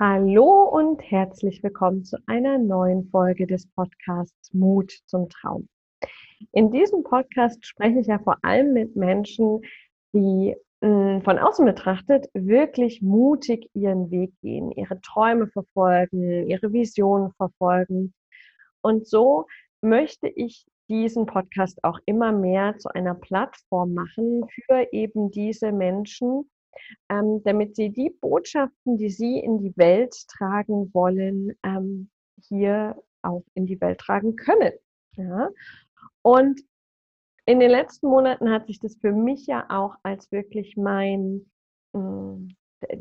Hallo und herzlich willkommen zu einer neuen Folge des Podcasts Mut zum Traum. In diesem Podcast spreche ich ja vor allem mit Menschen, die hm, von außen betrachtet wirklich mutig ihren Weg gehen, ihre Träume verfolgen, ihre Visionen verfolgen. Und so möchte ich diesen Podcast auch immer mehr zu einer Plattform machen für eben diese Menschen, ähm, damit sie die Botschaften, die sie in die Welt tragen wollen, ähm, hier auch in die Welt tragen können. Ja? Und in den letzten Monaten hat sich das für mich ja auch als wirklich mein, mm,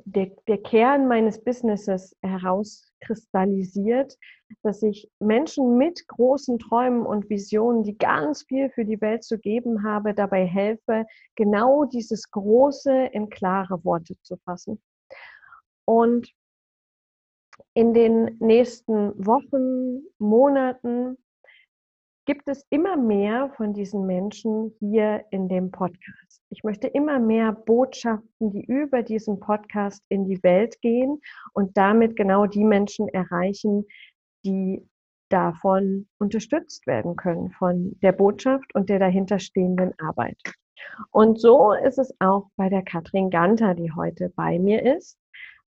der, der Kern meines Businesses herauskristallisiert, dass ich Menschen mit großen Träumen und Visionen, die ganz viel für die Welt zu geben habe, dabei helfe, genau dieses Große in klare Worte zu fassen. Und in den nächsten Wochen, Monaten gibt es immer mehr von diesen Menschen hier in dem Podcast. Ich möchte immer mehr Botschaften, die über diesen Podcast in die Welt gehen und damit genau die Menschen erreichen, die davon unterstützt werden können, von der Botschaft und der dahinterstehenden Arbeit. Und so ist es auch bei der Katrin Ganter, die heute bei mir ist.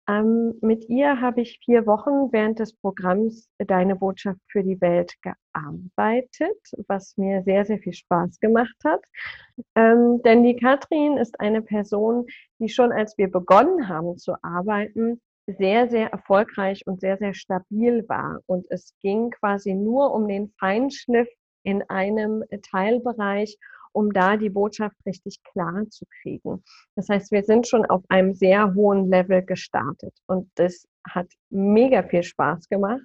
Ähm, mit ihr habe ich vier Wochen während des Programms Deine Botschaft für die Welt gearbeitet, was mir sehr, sehr viel Spaß gemacht hat. Ähm, denn die Katrin ist eine Person, die schon als wir begonnen haben zu arbeiten, sehr, sehr erfolgreich und sehr, sehr stabil war. Und es ging quasi nur um den Feinschliff in einem Teilbereich um da die Botschaft richtig klar zu kriegen. Das heißt, wir sind schon auf einem sehr hohen Level gestartet und das hat mega viel Spaß gemacht.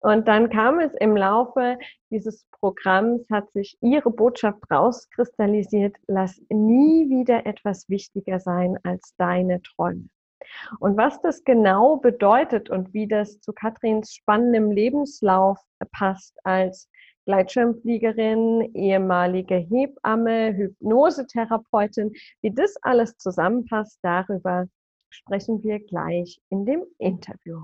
Und dann kam es im Laufe dieses Programms, hat sich ihre Botschaft rauskristallisiert, lass nie wieder etwas wichtiger sein als deine Träume. Und was das genau bedeutet und wie das zu Katrins spannendem Lebenslauf passt als Gleitschirmfliegerin, ehemalige Hebamme, Hypnosetherapeutin. Wie das alles zusammenpasst, darüber sprechen wir gleich in dem Interview.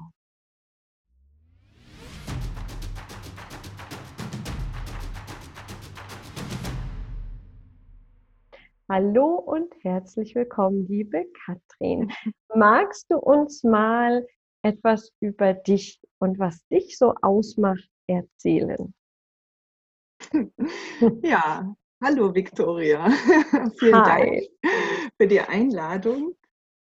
Hallo und herzlich willkommen, liebe Katrin. Magst du uns mal etwas über dich und was dich so ausmacht erzählen? Ja, hallo Viktoria. Vielen Hi. Dank für die Einladung.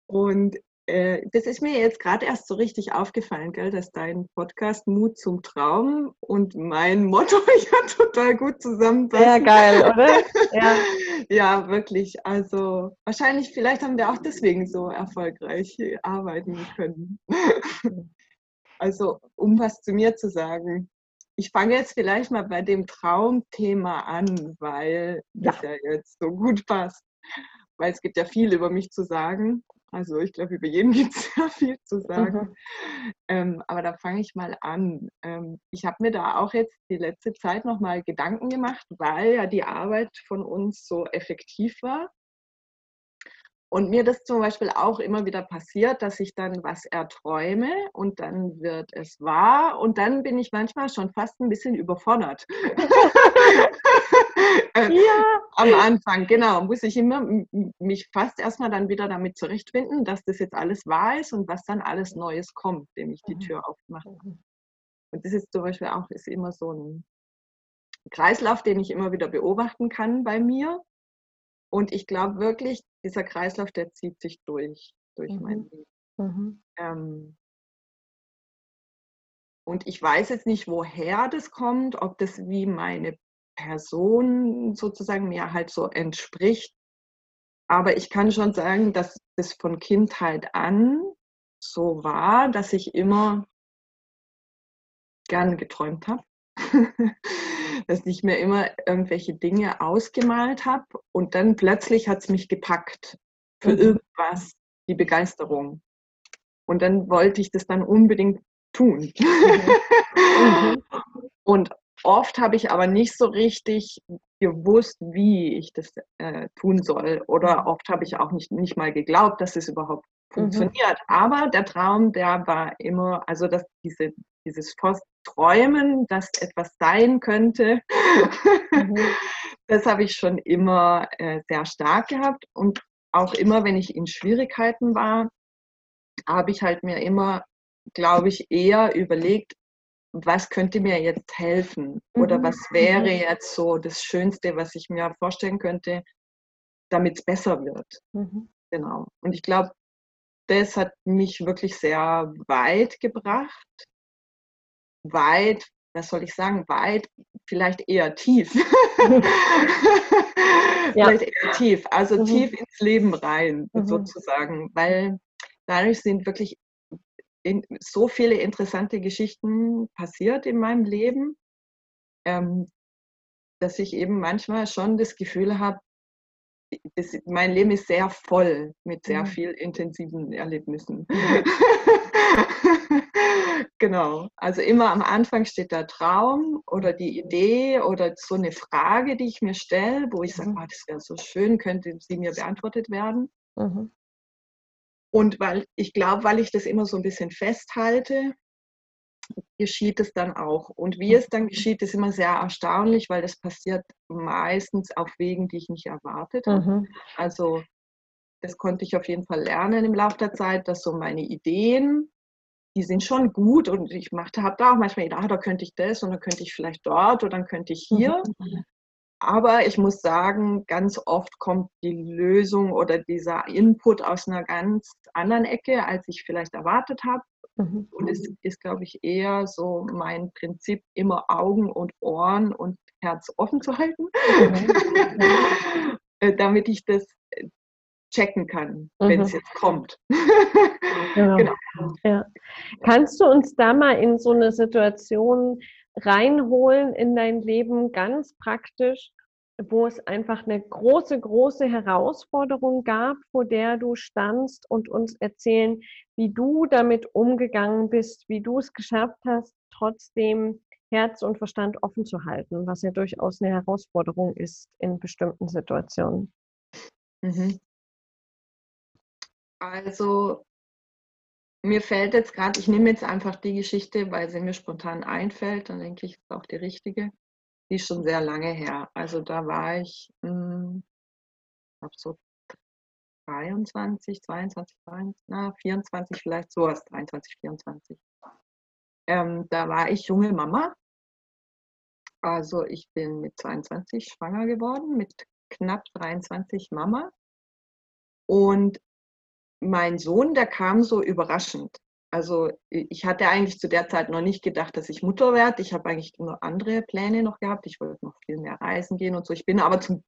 Und äh, das ist mir jetzt gerade erst so richtig aufgefallen, gell, dass dein Podcast Mut zum Traum und mein Motto ja total gut zusammenpassen. Sehr geil, oder? Ja. ja, wirklich. Also wahrscheinlich, vielleicht haben wir auch deswegen so erfolgreich arbeiten können. Also, um was zu mir zu sagen ich fange jetzt vielleicht mal bei dem Traumthema an, weil ja. das ja jetzt so gut passt. Weil es gibt ja viel über mich zu sagen. Also ich glaube, über jeden gibt es ja viel zu sagen. Mhm. Ähm, aber da fange ich mal an. Ähm, ich habe mir da auch jetzt die letzte Zeit nochmal Gedanken gemacht, weil ja die Arbeit von uns so effektiv war. Und mir das zum Beispiel auch immer wieder passiert, dass ich dann was erträume und dann wird es wahr und dann bin ich manchmal schon fast ein bisschen überfordert. Äh, ja. Am Anfang, genau, muss ich immer mich fast erstmal dann wieder damit zurechtfinden, dass das jetzt alles wahr ist und was dann alles Neues kommt, dem ich die mhm. Tür aufmache. Mhm. Und das ist zum Beispiel auch ist immer so ein Kreislauf, den ich immer wieder beobachten kann bei mir. Und ich glaube wirklich, dieser Kreislauf, der zieht sich durch, durch mhm. mein Leben. Mhm. Ähm, und ich weiß jetzt nicht, woher das kommt, ob das wie meine Person sozusagen mir halt so entspricht. Aber ich kann schon sagen, dass das von Kindheit an so war, dass ich immer gern geträumt habe. dass ich mir immer irgendwelche Dinge ausgemalt habe und dann plötzlich hat es mich gepackt für mhm. irgendwas, die Begeisterung. Und dann wollte ich das dann unbedingt tun. Mhm. und oft habe ich aber nicht so richtig gewusst, wie ich das äh, tun soll. Oder mhm. oft habe ich auch nicht, nicht mal geglaubt, dass es überhaupt funktioniert. Mhm. Aber der Traum, der war immer, also dass diese, dieses Träumen, dass etwas sein könnte, mhm. das habe ich schon immer äh, sehr stark gehabt. Und auch immer, wenn ich in Schwierigkeiten war, habe ich halt mir immer, glaube ich, eher überlegt, was könnte mir jetzt helfen oder mhm. was wäre mhm. jetzt so das Schönste, was ich mir vorstellen könnte, damit es besser wird. Mhm. Genau. Und ich glaube, das hat mich wirklich sehr weit gebracht. Weit, was soll ich sagen, weit, vielleicht eher tief. ja. Vielleicht eher tief, also mhm. tief ins Leben rein, mhm. sozusagen, weil dadurch sind wirklich in, so viele interessante Geschichten passiert in meinem Leben, ähm, dass ich eben manchmal schon das Gefühl habe, das, mein Leben ist sehr voll mit sehr mhm. viel intensiven Erlebnissen. genau. Also immer am Anfang steht der Traum oder die Idee oder so eine Frage, die ich mir stelle, wo ich sage, oh, das wäre so schön, könnte sie mir beantwortet werden. Mhm. Und weil ich glaube, weil ich das immer so ein bisschen festhalte, geschieht es dann auch. Und wie es dann geschieht, ist immer sehr erstaunlich, weil das passiert meistens auf Wegen, die ich nicht erwartet habe. Mhm. Also das konnte ich auf jeden Fall lernen im Laufe der Zeit, dass so meine Ideen, die sind schon gut und ich machte, habe da auch manchmal gedacht, ah, da könnte ich das und dann könnte ich vielleicht dort oder dann könnte ich hier. Mhm. Aber ich muss sagen, ganz oft kommt die Lösung oder dieser Input aus einer ganz anderen Ecke, als ich vielleicht erwartet habe. Mhm. Und es ist, glaube ich, eher so mein Prinzip, immer Augen und Ohren und Herz offen zu halten, mhm. damit ich das äh, checken kann, mhm. wenn es jetzt kommt. genau. genau. Ja. Kannst du uns da mal in so eine Situation reinholen in dein Leben, ganz praktisch, wo es einfach eine große, große Herausforderung gab, vor der du standst und uns erzählen, wie du damit umgegangen bist, wie du es geschafft hast, trotzdem Herz und Verstand offen zu halten, was ja durchaus eine Herausforderung ist in bestimmten Situationen. Mhm. Also mir fällt jetzt gerade, ich nehme jetzt einfach die Geschichte, weil sie mir spontan einfällt, dann denke ich, ist auch die richtige. Die ist schon sehr lange her. Also da war ich, hm, ich glaube so 23, 22, 23, na, 24 vielleicht, sowas, 23, 24. Ähm, da war ich junge Mama. Also ich bin mit 22 schwanger geworden, mit knapp 23 Mama. Und mein Sohn, der kam so überraschend. Also ich hatte eigentlich zu der Zeit noch nicht gedacht, dass ich Mutter werde. Ich habe eigentlich nur andere Pläne noch gehabt. Ich wollte noch viel mehr reisen gehen und so. Ich bin aber zum,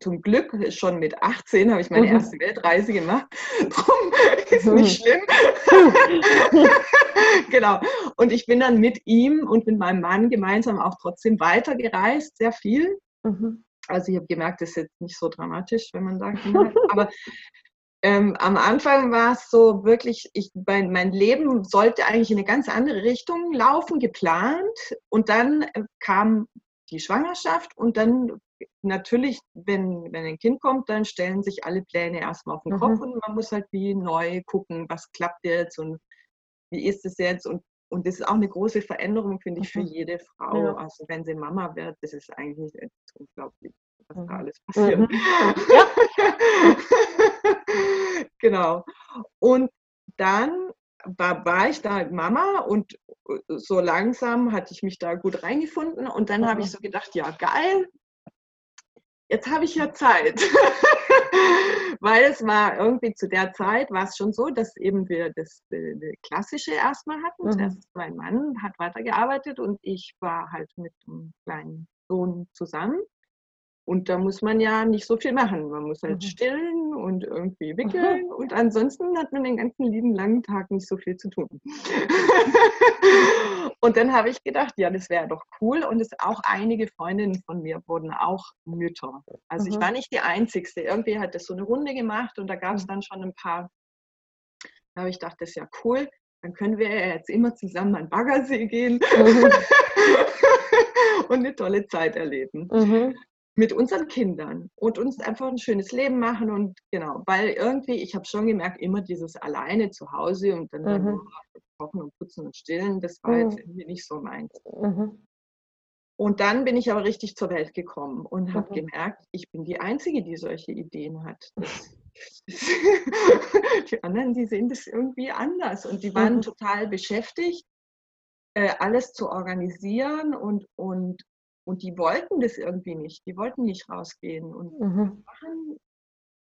zum Glück schon mit 18 habe ich meine mhm. erste Weltreise gemacht. Drum ist mhm. nicht schlimm. genau. Und ich bin dann mit ihm und mit meinem Mann gemeinsam auch trotzdem weitergereist, sehr viel. Mhm. Also ich habe gemerkt, das ist jetzt nicht so dramatisch, wenn man da Kinder hat. Aber ähm, am Anfang war es so wirklich, ich, mein, mein, Leben sollte eigentlich in eine ganz andere Richtung laufen, geplant. Und dann äh, kam die Schwangerschaft und dann natürlich, wenn, wenn ein Kind kommt, dann stellen sich alle Pläne erstmal auf den mhm. Kopf und man muss halt wie neu gucken, was klappt jetzt und wie ist es jetzt und und das ist auch eine große Veränderung, finde ich, für mhm. jede Frau. Ja. Also wenn sie Mama wird, das ist eigentlich unglaublich was da mhm. alles passiert. Mhm. Ja. genau. Und dann war, war, ich da Mama und äh, so langsam hatte ich mich da gut reingefunden und dann habe ich so gedacht, ja geil, jetzt habe ich ja Zeit. Weil es war irgendwie zu der Zeit war es schon so, dass eben wir das, das äh, Klassische erstmal hatten. Mhm. Erst mein Mann hat weitergearbeitet und ich war halt mit einem kleinen Sohn zusammen. Und da muss man ja nicht so viel machen. Man muss halt mhm. stillen und irgendwie wickeln. Mhm. Und ansonsten hat man den ganzen lieben langen Tag nicht so viel zu tun. und dann habe ich gedacht, ja, das wäre doch cool. Und es auch einige Freundinnen von mir wurden auch Mütter. Also mhm. ich war nicht die Einzige. Irgendwie hat das so eine Runde gemacht und da gab es mhm. dann schon ein paar. Da habe ich gedacht, das ist ja cool. Dann können wir ja jetzt immer zusammen an Baggersee gehen. Mhm. und eine tolle Zeit erleben. Mhm. Mit unseren Kindern und uns einfach ein schönes Leben machen und genau, weil irgendwie, ich habe schon gemerkt, immer dieses alleine zu Hause und dann, dann Mhm. nur kochen und putzen und stillen, das war jetzt Mhm. irgendwie nicht so meins. Mhm. Und dann bin ich aber richtig zur Welt gekommen und habe Mhm. gemerkt, ich bin die Einzige, die solche Ideen hat. Das, die anderen, die sehen das irgendwie anders und die waren Mhm. total beschäftigt, äh, alles zu organisieren und, und, und die wollten das irgendwie nicht. Die wollten nicht rausgehen und Mhm. machen.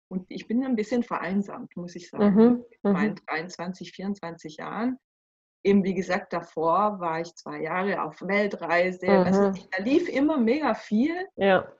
Und ich bin ein bisschen vereinsamt, muss ich sagen, Mhm. mit meinen Mhm. 23, 24 Jahren. Eben wie gesagt, davor war ich zwei Jahre auf Weltreise. Also Mhm. da lief immer mega viel. Ja.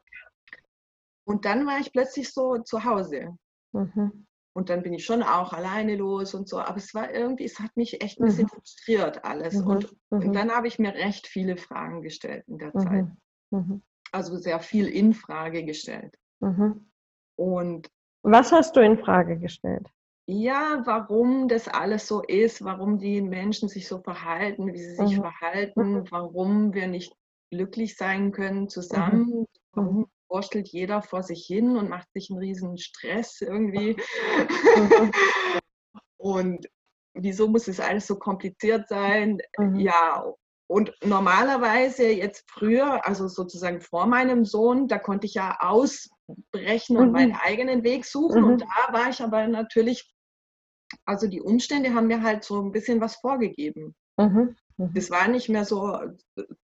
Und dann war ich plötzlich so zu Hause. Mhm. Und dann bin ich schon auch alleine los und so. Aber es war irgendwie, es hat mich echt ein bisschen Mhm. frustriert alles. Mhm. Und, und Mhm. dann habe ich mir recht viele Fragen gestellt in der Zeit. Mhm. Mhm. Also sehr viel in Frage gestellt. Mhm. Und Was hast du in Frage gestellt? ja, warum das alles so ist, warum die Menschen sich so verhalten, wie sie sich Mhm. verhalten, warum wir nicht glücklich sein können zusammen, warum wurstelt jeder vor sich hin und macht sich einen riesen Stress irgendwie. Mhm. Und wieso muss es alles so kompliziert sein? Mhm. Ja, und normalerweise jetzt früher, also sozusagen vor meinem Sohn, da konnte ich ja ausbrechen und Mhm. meinen eigenen Weg suchen. Mhm. Und da war ich aber natürlich, also die Umstände haben mir halt so ein bisschen was vorgegeben. Mhm. Mhm. Das war nicht mehr so,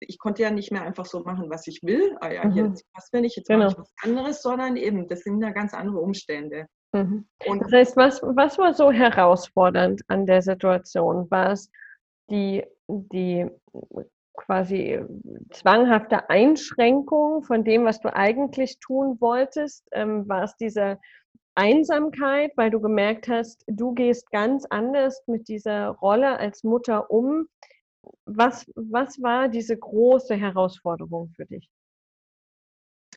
ich konnte ja nicht mehr einfach so machen, was ich will. Ah ja, hier, Mhm. das passt mir nicht, jetzt Genau. mache ich was anderes, sondern eben, das sind ja ganz andere Umstände. Mhm. Und Das heißt, was, was war so herausfordernd an der Situation? War es die, die quasi zwanghafte Einschränkung von dem, was du eigentlich tun wolltest? Ähm, war es diese Einsamkeit, weil du gemerkt hast, du gehst ganz anders mit dieser Rolle als Mutter um? Was, was war diese große Herausforderung für dich?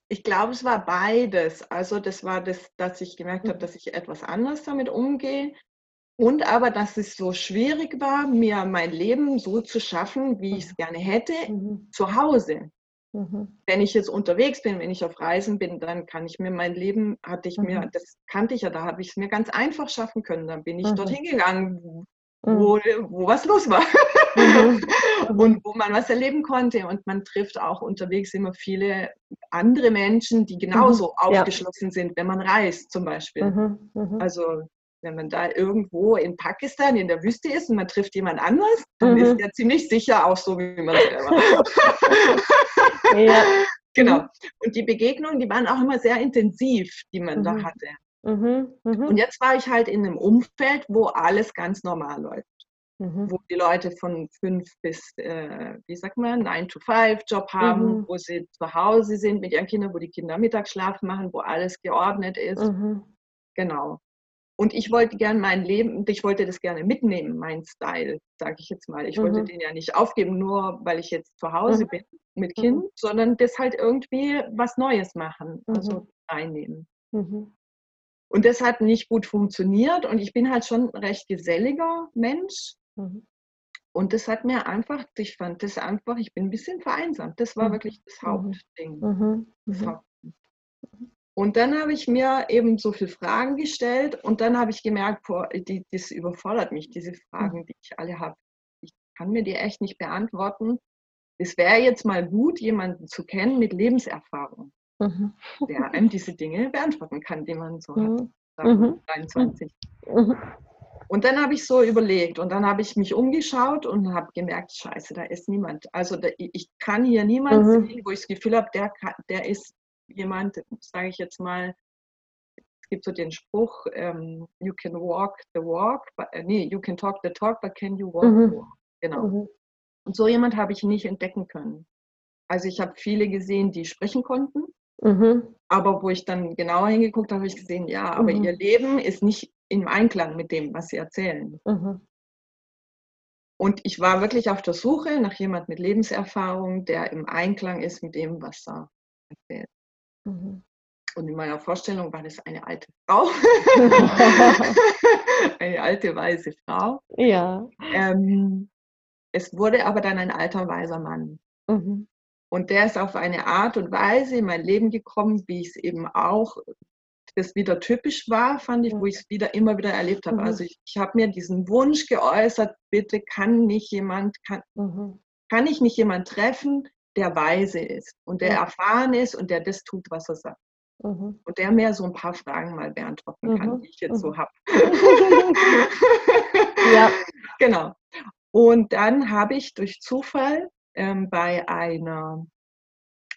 Ich glaube, es war beides. Also das war das, dass ich gemerkt habe, dass ich etwas anders damit umgehe. Und aber, dass es so schwierig war, mir mein Leben so zu schaffen, wie ich es gerne hätte, Mhm. zu Hause. Mhm. Wenn ich jetzt unterwegs bin, wenn ich auf Reisen bin, dann kann ich mir mein Leben, hatte ich mir, Mhm. das kannte ich ja, da habe ich es mir ganz einfach schaffen können. Dann bin ich Mhm. dorthin gegangen, wo, Mhm. wo, was los war. Mhm. Mhm. Und wo man was erleben konnte. Und man trifft auch unterwegs immer viele andere Menschen, die genauso Mhm. Ja. aufgeschlossen sind, wenn man reist zum Beispiel. Mhm. Mhm. Also wenn man da irgendwo in Pakistan in der Wüste ist und man trifft jemand anders, dann Mhm. ist der ziemlich sicher auch so wie man selber. Ja. genau. Und die Begegnungen, die waren auch immer sehr intensiv, die man da Mhm. hatte. Mhm. Mhm. Und jetzt war ich halt in einem Umfeld, wo alles ganz normal läuft. Mhm. wo die Leute von fünf bis, äh, wie sagt man, 9-to-5-Job haben, Mhm. wo sie zu Hause sind mit ihren Kindern, wo die Kinder Mittagsschlaf machen, wo alles geordnet ist. Mhm. Genau. Und ich wollte gerne mein Leben, ich wollte das gerne mitnehmen, mein Style, sage ich jetzt mal. Ich wollte Mhm. den ja nicht aufgeben, nur weil ich jetzt zu Hause Mhm. bin mit Mhm. Kind, sondern das halt irgendwie was Neues machen, Mhm. also reinnehmen. Mhm. Und das hat nicht gut funktioniert und ich bin halt schon ein recht geselliger Mensch. Mhm. Und das hat mir einfach, ich fand das einfach, ich bin ein bisschen vereinsamt. Das war Mhm. wirklich das Mhm. Hauptding. Mhm. Das Mhm. Und dann habe ich mir eben so viele Fragen gestellt und dann habe ich gemerkt, boah, die, das überfordert mich, diese Fragen, die ich alle habe. Ich kann mir die echt nicht beantworten. Es wäre jetzt mal gut, jemanden zu kennen mit Lebenserfahrung, Mhm. der einem diese Dinge beantworten kann, die man so hat. Mhm. wir, Mhm. 23. Mhm. Und dann habe ich so überlegt und dann habe ich mich umgeschaut und habe gemerkt, scheiße, da ist niemand. Also da, ich kann hier niemanden Mhm. sehen, wo ich das Gefühl habe, der, der ist jemand, sage ich jetzt mal, es gibt so den Spruch, ähm, you can walk the walk, but, äh, nee, you can talk the talk, but can you walk Mhm. the walk? Genau. Mhm. Und so jemand habe ich nicht entdecken können. Also ich habe viele gesehen, die sprechen konnten, Mhm. aber wo ich dann genauer hingeguckt habe, habe ich gesehen, ja, aber Mhm. ihr Leben ist nicht im Einklang mit dem, was sie erzählen. Mhm. Und ich war wirklich auf der Suche nach jemand mit Lebenserfahrung, der im Einklang ist mit dem, was er erzählt. Mhm. Und in meiner Vorstellung war das eine alte Frau, eine alte weise Frau. Ja. Ähm, es wurde aber dann ein alter weiser Mann. Mhm. Und der ist auf eine Art und Weise in mein Leben gekommen, wie ich es eben auch, das wieder typisch war, fand ich, wo ich es wieder immer wieder erlebt habe. Mhm. Also ich, ich habe mir diesen Wunsch geäußert, bitte kann nicht jemand, kann, Mhm. kann ich nicht jemand treffen, der weise ist und der erfahren ist und der das tut, was er sagt. Mhm. Und der mir so ein paar Fragen mal beantworten kann, Mhm. die ich jetzt so habe. Ja. Genau. Und dann habe ich durch Zufall ähm, bei einer,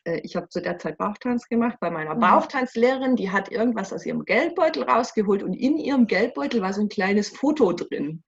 äh, ich habe zu der Zeit Bauchtanz gemacht, bei meiner Mhm. Bauchtanzlehrerin, die hat irgendwas aus ihrem Geldbeutel rausgeholt und in ihrem Geldbeutel war so ein kleines Foto drin.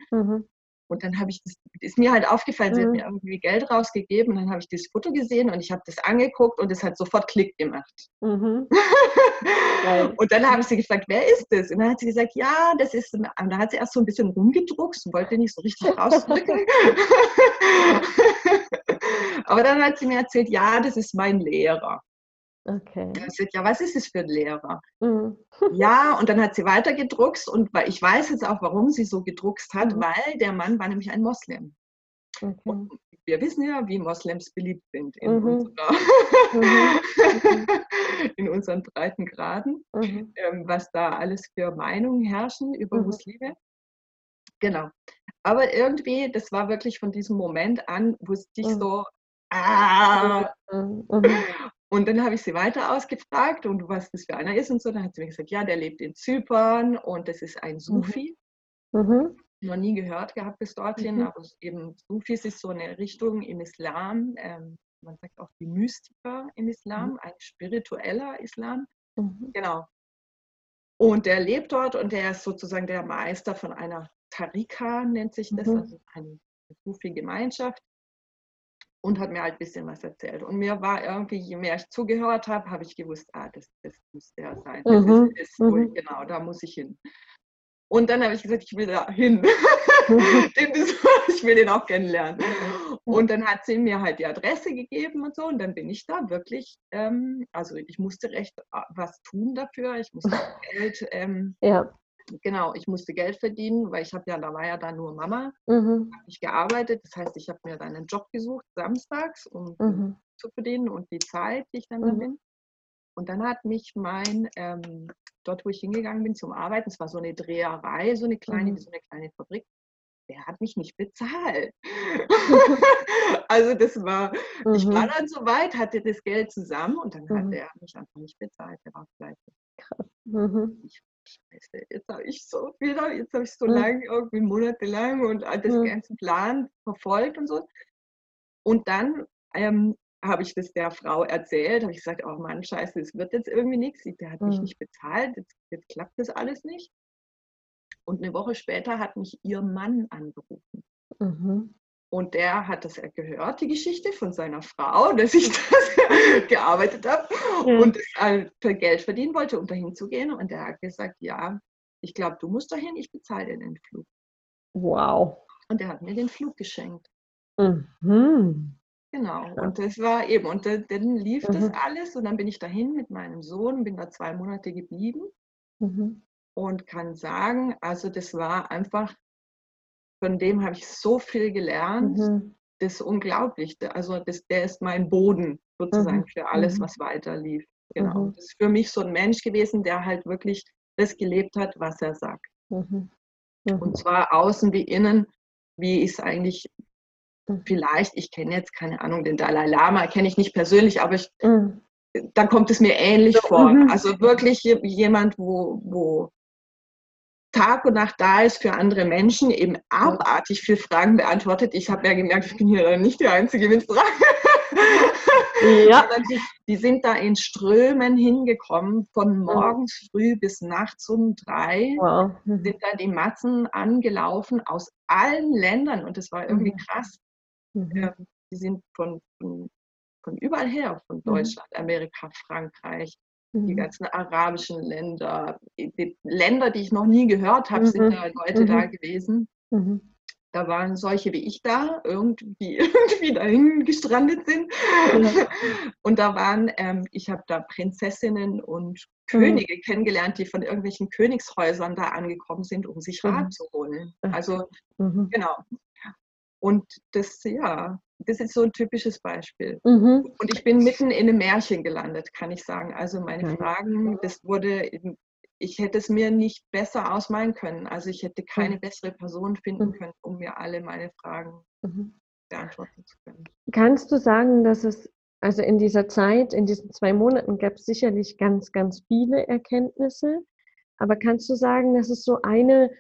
Mhm. Und dann habe ich das, ist mir halt aufgefallen, sie hat Mhm. mir irgendwie Geld rausgegeben und dann habe ich dieses Foto gesehen und ich habe das angeguckt und es hat sofort Klick gemacht. Mhm. Und dann habe ich sie gefragt, wer ist das? Und dann hat sie gesagt, ja, das ist, und da hat sie erst so ein bisschen rumgedruckst und wollte nicht so richtig rausdrücken. Aber dann hat sie mir erzählt, ja, das ist mein Lehrer. Okay. Ich gesagt, ja, was ist das für ein Lehrer? Mhm. Ja, und dann hat sie weiter gedruckst und ich weiß jetzt auch, warum sie so gedruckst hat, Mhm. weil der Mann war nämlich ein Moslem. Okay. Und wir wissen ja, wie Moslems beliebt sind in, Mhm. unserer, Mhm. in unseren breiten Graden. Mhm. ähm, was da alles für Meinungen herrschen über Mhm. Muslime. Genau. Aber irgendwie, das war wirklich von diesem Moment an, wusste ich so, ah. Mhm. Mhm. Und dann habe ich sie weiter ausgefragt und was das für einer ist und so. Dann hat sie mir gesagt, ja, der lebt in Zypern und das ist ein Sufi. Mhm. Noch nie gehört gehabt bis dorthin, Mhm. aber eben Sufis ist so eine Richtung im Islam. Ähm, man sagt auch die Mystiker im Islam, ein spiritueller Islam. Mhm. Genau. Und der lebt dort und der ist sozusagen der Meister von einer Tarika, nennt sich das, Mhm. also eine Sufi-Gemeinschaft. Und hat mir halt ein bisschen was erzählt. Und mir war irgendwie, je mehr ich zugehört habe, habe ich gewusst, ah, das, das muss der sein. Das Mhm. ist, ist wohl, Mhm. genau, da muss ich hin. Und dann habe ich gesagt, ich will da hin. Ich will den auch kennenlernen. Und dann hat sie mir halt die Adresse gegeben und so. Und dann bin ich da wirklich, ähm, also ich musste recht äh, was tun dafür. Ich musste Geld, ähm, Ja. Genau, ich musste Geld verdienen, weil ich habe ja, da war ja da nur Mama, Mhm. habe nicht gearbeitet. Das heißt, ich habe mir dann einen Job gesucht, samstags, um Mhm. zu verdienen und die Zeit, die ich dann da Mhm. bin. Und dann hat mich mein, ähm, dort wo ich hingegangen bin zum Arbeiten, es war so eine Dreherei, so eine kleine, Mhm. so eine kleine Fabrik, der hat mich nicht bezahlt. also das war, ich war Mhm. dann so weit, hatte das Geld zusammen und dann hat Mhm. der mich einfach nicht bezahlt. Der war vielleicht Mhm. Scheiße, jetzt habe ich so wieder, jetzt habe ich so Mhm. lange, irgendwie monatelang und all das Mhm. ganze Plan verfolgt und so. Und dann ähm, habe ich das der Frau erzählt, habe ich gesagt, oh Mann, scheiße, es wird jetzt irgendwie nichts, der hat mich Mhm. nicht bezahlt, jetzt, jetzt klappt das alles nicht. Und eine Woche später hat mich ihr Mann angerufen. Mhm. Und der hat das gehört, die Geschichte von seiner Frau, dass ich das gearbeitet habe Ja. und das für Geld verdienen wollte, um dahin zu gehen. Und der hat gesagt, ja, ich glaube, du musst dahin, ich bezahle dir den Flug. Wow. Und der hat mir den Flug geschenkt. Mhm. Genau. Krass. Und das war eben, und dann, lief das Mhm. alles und dann bin ich dahin mit meinem Sohn, bin da zwei Monate geblieben Mhm. und kann sagen, also das war einfach, von dem habe ich so viel gelernt. Mhm. Das ist unglaublich. Also das, der ist mein Boden sozusagen Mhm. für alles, Mhm. was weiter lief. Genau. Mhm. Das ist für mich so ein Mensch gewesen, der halt wirklich das gelebt hat, was er sagt. Mhm. Und zwar außen wie innen, wie ich es eigentlich vielleicht, ich kenne jetzt keine Ahnung, den Dalai Lama kenne ich nicht persönlich, aber ich, Mhm. da kommt es mir ähnlich So, vor. mhm. Also wirklich je- jemand, wo, wo Tag und Nacht da ist für andere Menschen, eben abartig viel Fragen beantwortet. Ich habe ja gemerkt, ich bin hier nicht die Einzige mit Fragen. Ja. Die, die sind da in Strömen hingekommen, von morgens früh bis nachts um drei Wow. Mhm. sind da die Massen angelaufen aus allen Ländern und das war irgendwie Mhm. krass. Mhm. Ja, die sind von, von, von überall her, von Deutschland, Amerika, Frankreich, die Mhm. ganzen arabischen Länder, die Länder, die ich noch nie gehört habe, sind Mhm. da Leute Mhm. da gewesen. Mhm. Da waren solche wie ich da, irgendwie, irgendwie dahin gestrandet sind. Und da waren, ähm, ich habe da Prinzessinnen und Mhm. Könige kennengelernt, die von irgendwelchen Königshäusern da angekommen sind, um sich Mhm. Rat zu holen. Also Mhm. Genau. Und das, ja, das ist so ein typisches Beispiel. Mhm. Und ich bin mitten in einem Märchen gelandet, kann ich sagen. Also meine ja. Fragen, das wurde, ich hätte es mir nicht besser ausmalen können. Also ich hätte keine mhm. bessere Person finden mhm. können, um mir alle meine Fragen mhm. beantworten zu können. Kannst du sagen, dass es, also in dieser Zeit, in diesen zwei Monaten gab es sicherlich ganz, ganz viele Erkenntnisse, aber kannst du sagen, dass es so eine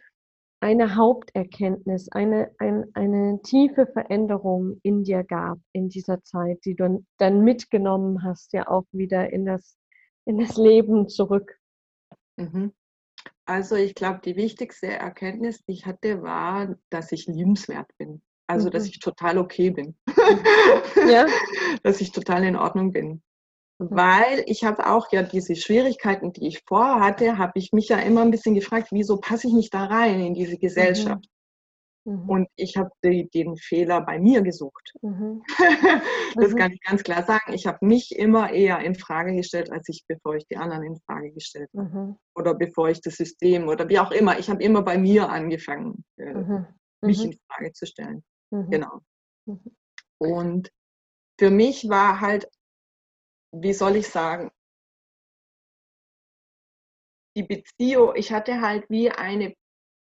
eine Haupterkenntnis, eine, ein, eine tiefe Veränderung in dir gab in dieser Zeit, die du dann mitgenommen hast, ja auch wieder in das, in das Leben zurück? Mhm. Also ich glaube, die wichtigste Erkenntnis, die ich hatte, war, dass ich liebenswert bin. Also, mhm. dass ich total okay bin. Ja. dass ich total in Ordnung bin weil ich habe auch ja diese Schwierigkeiten, die ich vorher hatte, habe ich mich ja immer ein bisschen gefragt, wieso passe ich nicht da rein in diese Gesellschaft? Mhm. Und ich habe den Fehler bei mir gesucht. Mhm. das mhm. kann ich ganz klar sagen. Ich habe mich immer eher in Frage gestellt, als ich, bevor ich die anderen in Frage gestellt habe. Mhm. Oder bevor ich das System oder wie auch immer. Ich habe immer bei mir angefangen, äh, mhm. mich mhm. in Frage zu stellen. Genau. Und für mich war halt wie soll ich sagen, die Beziehung, ich hatte halt wie eine,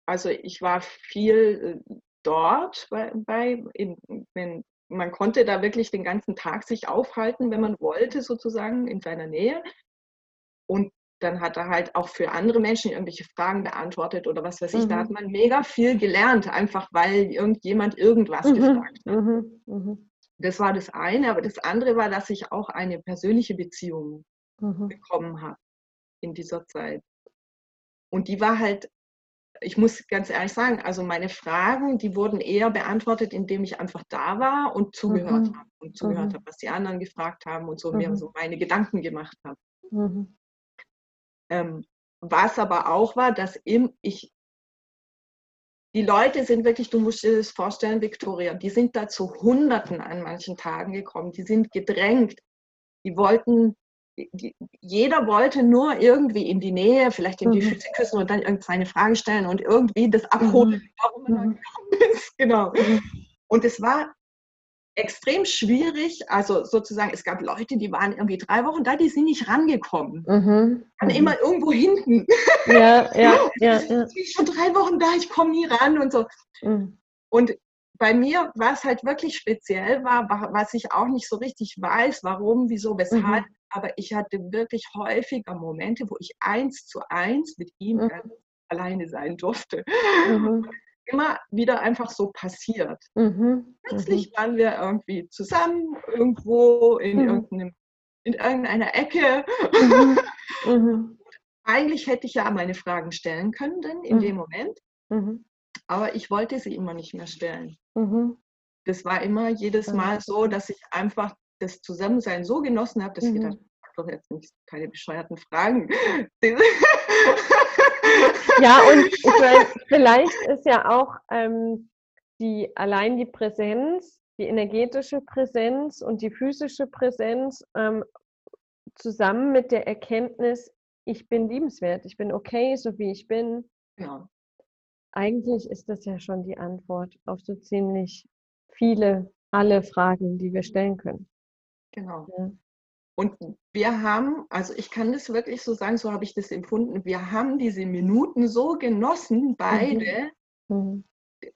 also ich war viel äh, dort bei, bei in, wenn, man konnte da wirklich den ganzen Tag sich aufhalten, wenn man wollte, sozusagen in seiner Nähe. Und dann hat er halt auch für andere Menschen irgendwelche Fragen beantwortet oder was weiß ich. Mhm. Da hat man mega viel gelernt, einfach weil irgendjemand irgendwas mhm. gefragt hat. Mhm. Das war das eine, aber das andere war, dass ich auch eine persönliche Beziehung mhm. bekommen habe in dieser Zeit. Und die war halt, ich muss ganz ehrlich sagen, also meine Fragen, die wurden eher beantwortet, indem ich einfach da war und zugehört mhm. habe und zugehört mhm. habe, was die anderen gefragt haben und so mir mhm. so meine Gedanken gemacht habe. Mhm. Ähm, was aber auch war, dass ich die Leute sind wirklich, du musst dir das vorstellen, Victoria, die sind da zu Hunderten an manchen Tagen gekommen. Die sind gedrängt. Die wollten, die, jeder wollte nur irgendwie in die Nähe, vielleicht in die mhm. Füße küssen und dann irgendeine Frage stellen und irgendwie das abholen, mhm. warum man mhm. gekommen ist. Genau. Mhm. Und es war extrem schwierig. Also sozusagen, es gab Leute, die waren irgendwie drei Wochen da, die sind nicht rangekommen. Mhm. Dann immer irgendwo hinten. Ja, ja, ja. ja. Ich bin schon drei Wochen da, ich komme nie ran und so. Mhm. Und bei mir war es halt wirklich speziell, war, was ich auch nicht so richtig weiß, warum, wieso, weshalb. Mhm. Aber ich hatte wirklich häufiger Momente, wo ich eins zu eins mit ihm mhm. alleine sein durfte. Mhm immer wieder einfach so passiert. Mhm. Plötzlich mhm. waren wir irgendwie zusammen irgendwo in, mhm. irgendeinem, in irgendeiner Ecke. Mhm. Eigentlich hätte ich ja meine Fragen stellen können denn in dem. Moment, aber ich wollte sie immer nicht mehr stellen. Das war immer jedes Mal so, dass ich einfach das Zusammensein so genossen habe, dass ich gedacht doch jetzt nicht keine bescheuerten Fragen. Ja, und ich meine, vielleicht ist ja auch ähm, die, allein die Präsenz, die energetische Präsenz und die physische Präsenz ähm, zusammen mit der Erkenntnis, ich bin liebenswert, ich bin okay, so wie ich bin. Ja. Eigentlich ist das ja schon die Antwort auf so ziemlich viele, alle Fragen, die wir stellen können. Genau. Ja. Und wir haben, also ich kann das wirklich so sagen, so habe ich das empfunden, wir haben diese Minuten so genossen, beide. Mhm. mhm.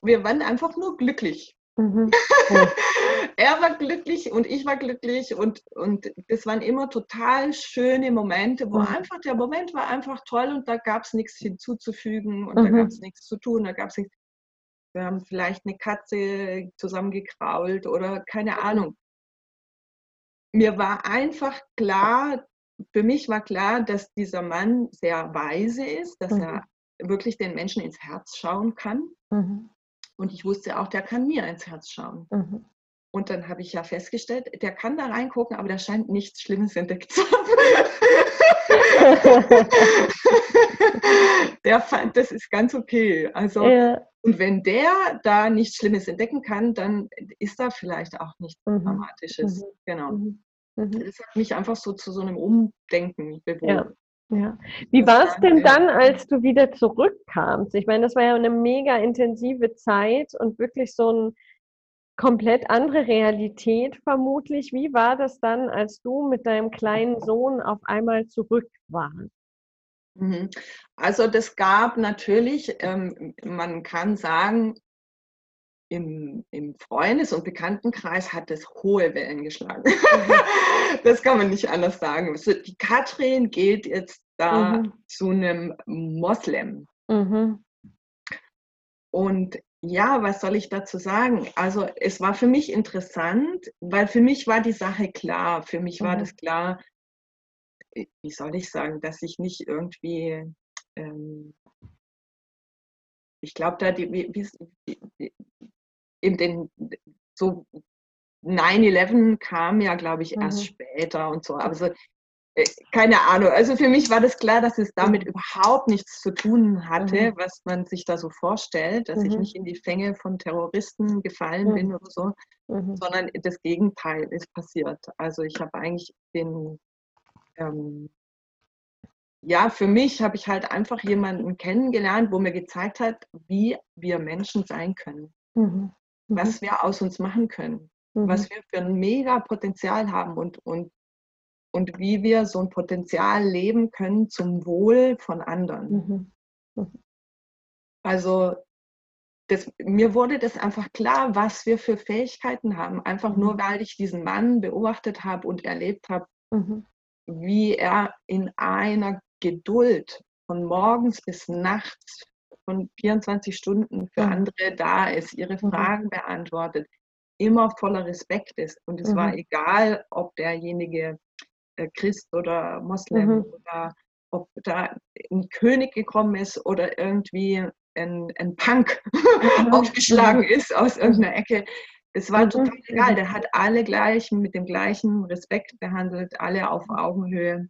Wir waren einfach nur glücklich. Mhm. er war glücklich und ich war glücklich und, und das waren immer total schöne Momente, wo mhm. einfach der Moment war einfach toll und da gab es nichts hinzuzufügen und da mhm. gab es nichts zu tun, da gab es nichts. Wir haben vielleicht eine Katze zusammengekrault oder keine mhm. Ahnung mir war einfach klar, für mich war klar, dass dieser Mann sehr weise ist, dass mhm. er wirklich den Menschen ins Herz schauen kann. Mhm. Und ich wusste auch, der kann mir ins Herz schauen. Mhm. Und dann habe ich ja festgestellt, der kann da reingucken, aber der scheint nichts Schlimmes entdeckt zu haben. der fand, das ist ganz okay. Also, ja. Und wenn der da nichts Schlimmes entdecken kann, dann ist da vielleicht auch nichts mhm. Dramatisches. Mhm. Genau. Mhm. mhm. Das hat mich einfach so zu so einem Umdenken bewogen. Ja. Ja. Wie war es denn dann, als du wieder zurückkamst? Ich meine, das war ja eine mega intensive Zeit und wirklich so ein komplett andere Realität vermutlich. Wie war das dann, als du mit deinem kleinen Sohn auf einmal zurück warst? Mhm. Also das gab natürlich, ähm, man kann sagen, im, im Freundes- und Bekanntenkreis hat es hohe Wellen geschlagen. Mhm. das kann man nicht anders sagen. Also die Katrin geht jetzt da mhm. zu einem Moslem. Mhm. Und ja, was soll ich dazu sagen? Also es war für mich interessant, weil für mich war die Sache klar. Für mich war mhm. das klar, wie soll ich sagen, dass ich nicht irgendwie, ähm, ich glaube, da die, wie, wie, in den, so 9-11 kam ja, glaube ich, erst mhm. später und so. Also äh, keine Ahnung. Also für mich war das klar, dass es damit mhm. überhaupt nichts zu tun hatte, mhm. was man sich da so vorstellt, dass mhm. ich nicht in die Fänge von Terroristen gefallen mhm. bin oder so, mhm. sondern das Gegenteil ist passiert. Also ich habe eigentlich den, ähm, ja, für mich habe ich halt einfach jemanden kennengelernt, wo mir gezeigt hat, wie wir Menschen sein können, mhm. was wir aus uns machen können, was wir für ein mega Potenzial haben und, und und wie wir so ein Potenzial leben können zum Wohl von anderen. Mhm. Mhm. Also das, mir wurde das einfach klar, was wir für Fähigkeiten haben, einfach nur, mhm. weil ich diesen Mann beobachtet habe und erlebt habe, mhm. Wie er in einer Geduld von morgens bis nachts von 24 Stunden für mhm. andere da ist, ihre mhm. Fragen beantwortet, immer voller Respekt ist. Und es war egal, ob derjenige äh, Christ oder Moslem mhm. oder ob da ein König gekommen ist oder irgendwie ein, ein Punk mhm. aufgeschlagen mhm. ist aus irgendeiner Ecke. Es war mhm. total egal. Der hat alle gleich mit dem gleichen Respekt behandelt, alle auf Augenhöhe.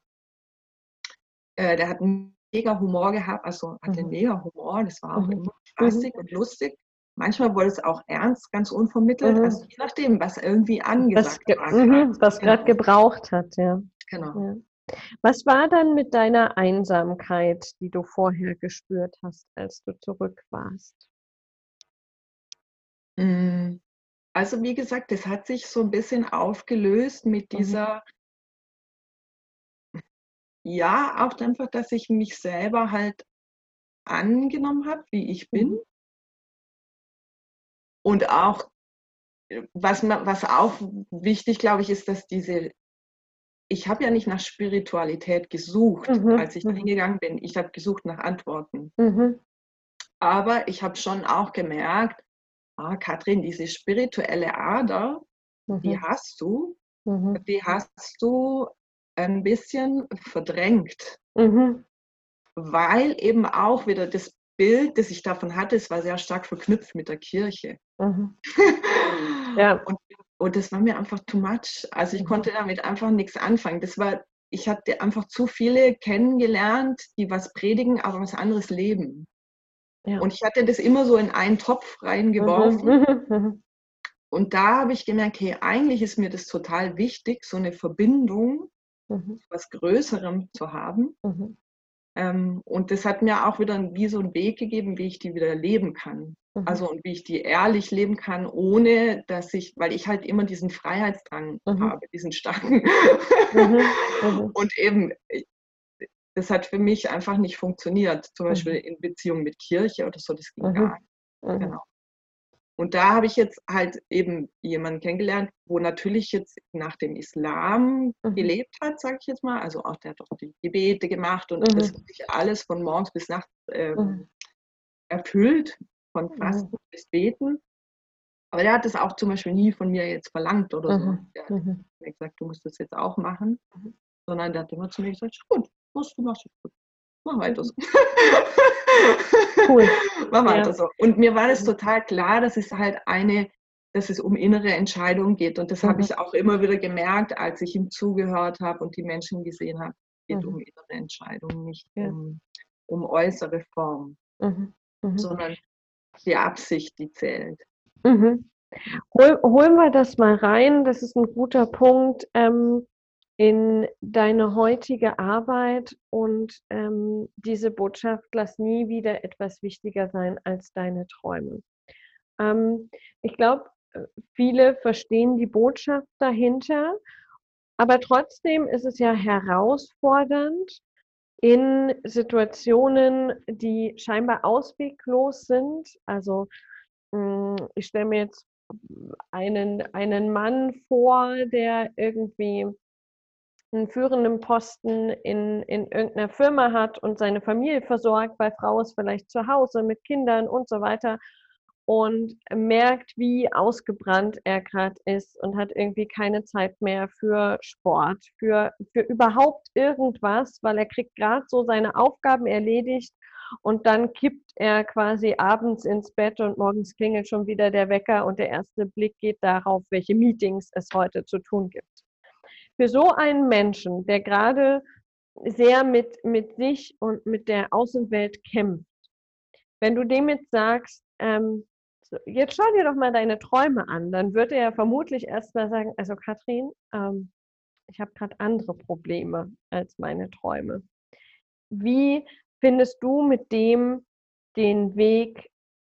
Äh, der hat einen mega Humor gehabt, also hatte einen mega Humor. Das war auch immer spaßig und lustig. Manchmal wurde es auch ernst, ganz unvermittelt, mhm. also je nachdem, was irgendwie angesagt was, war. Mhm, was genau. gerade gebraucht hat, ja. Genau. Ja. Was war dann mit deiner Einsamkeit, die du vorher gespürt hast, als du zurück warst? Also wie gesagt, es hat sich so ein bisschen aufgelöst mit mhm. dieser, mhm. ja, auch einfach, dass ich mich selber halt angenommen habe, wie ich bin. Mhm. Und auch, äh, was, was auch wichtig, glaube ich, ist, dass diese ich habe ja nicht nach Spiritualität gesucht, mhm. als ich da mhm. hingegangen bin. Ich habe gesucht nach Antworten. Mhm. Aber ich habe schon auch gemerkt, ah, Katrin, diese spirituelle Ader, mhm. die hast du, mhm. die hast du ein bisschen verdrängt. Mhm. Weil eben auch wieder das Bild, das ich davon hatte, es war sehr stark verknüpft mit der Kirche. ja. Und und das war mir einfach too much. Also ich mhm. konnte damit einfach nichts anfangen. Das war, ich hatte einfach zu viele kennengelernt, die was predigen, aber was anderes leben. Ja. Und ich hatte das immer so in einen Topf reingeworfen. Mhm. Und da habe ich gemerkt, hey, eigentlich ist mir das total wichtig, so eine Verbindung mhm. was Größerem zu haben. Mhm. Ähm, und das hat mir auch wieder wie so einen Weg gegeben, wie ich die wieder leben kann. Mhm. Also und wie ich die ehrlich leben kann, ohne dass ich, weil ich halt immer diesen Freiheitsdrang mhm. habe, diesen starken. Mhm. und eben, das hat für mich einfach nicht funktioniert. Zum Beispiel mhm. in Beziehung mit Kirche oder so, das ging mhm. gar nicht. Genau. Und da habe ich jetzt halt eben jemanden kennengelernt, wo natürlich jetzt nach dem Islam mhm. gelebt hat, sage ich jetzt mal. Also auch der hat auch die Gebete gemacht und mhm. das sich alles von morgens bis nachts äh, mhm. erfüllt, von mhm. Fasten bis Beten. Aber der hat das auch zum Beispiel nie von mir jetzt verlangt oder so. Mhm. Der hat mhm. mir gesagt, du musst das jetzt auch machen. Sondern der hat immer zu mir gesagt, gut, was du machst, gut. Mach weiter so. Cool. Mach weiter ja. so. Und mir war das total klar, dass es halt eine, dass es um innere Entscheidungen geht. Und das mhm. habe ich auch immer wieder gemerkt, als ich ihm zugehört habe und die Menschen gesehen habe. Es geht mhm. um innere Entscheidungen, nicht ja. um, um, äußere Form, mhm. mhm. sondern die Absicht, die zählt. Mhm. Hol, holen wir das mal rein. Das ist ein guter Punkt. Ähm, in deine heutige Arbeit und ähm, diese Botschaft, lass nie wieder etwas wichtiger sein als deine Träume. Ähm, ich glaube, viele verstehen die Botschaft dahinter, aber trotzdem ist es ja herausfordernd, in Situationen, die scheinbar ausweglos sind. Also hm, ich stelle mir jetzt einen, einen Mann vor, der irgendwie einen führenden Posten in, in irgendeiner Firma hat und seine Familie versorgt, weil Frau ist vielleicht zu Hause mit Kindern und so weiter und merkt, wie ausgebrannt er gerade ist und hat irgendwie keine Zeit mehr für Sport, für, für überhaupt irgendwas, weil er kriegt gerade so seine Aufgaben erledigt und dann kippt er quasi abends ins Bett und morgens klingelt schon wieder der Wecker und der erste Blick geht darauf, welche Meetings es heute zu tun gibt. Für so einen Menschen, der gerade sehr mit, mit sich und mit der Außenwelt kämpft, wenn du dem jetzt sagst, ähm, jetzt schau dir doch mal deine Träume an. Dann wird er vermutlich erstmal sagen, also Katrin, ähm, ich habe gerade andere Probleme als meine Träume. Wie findest du mit dem den Weg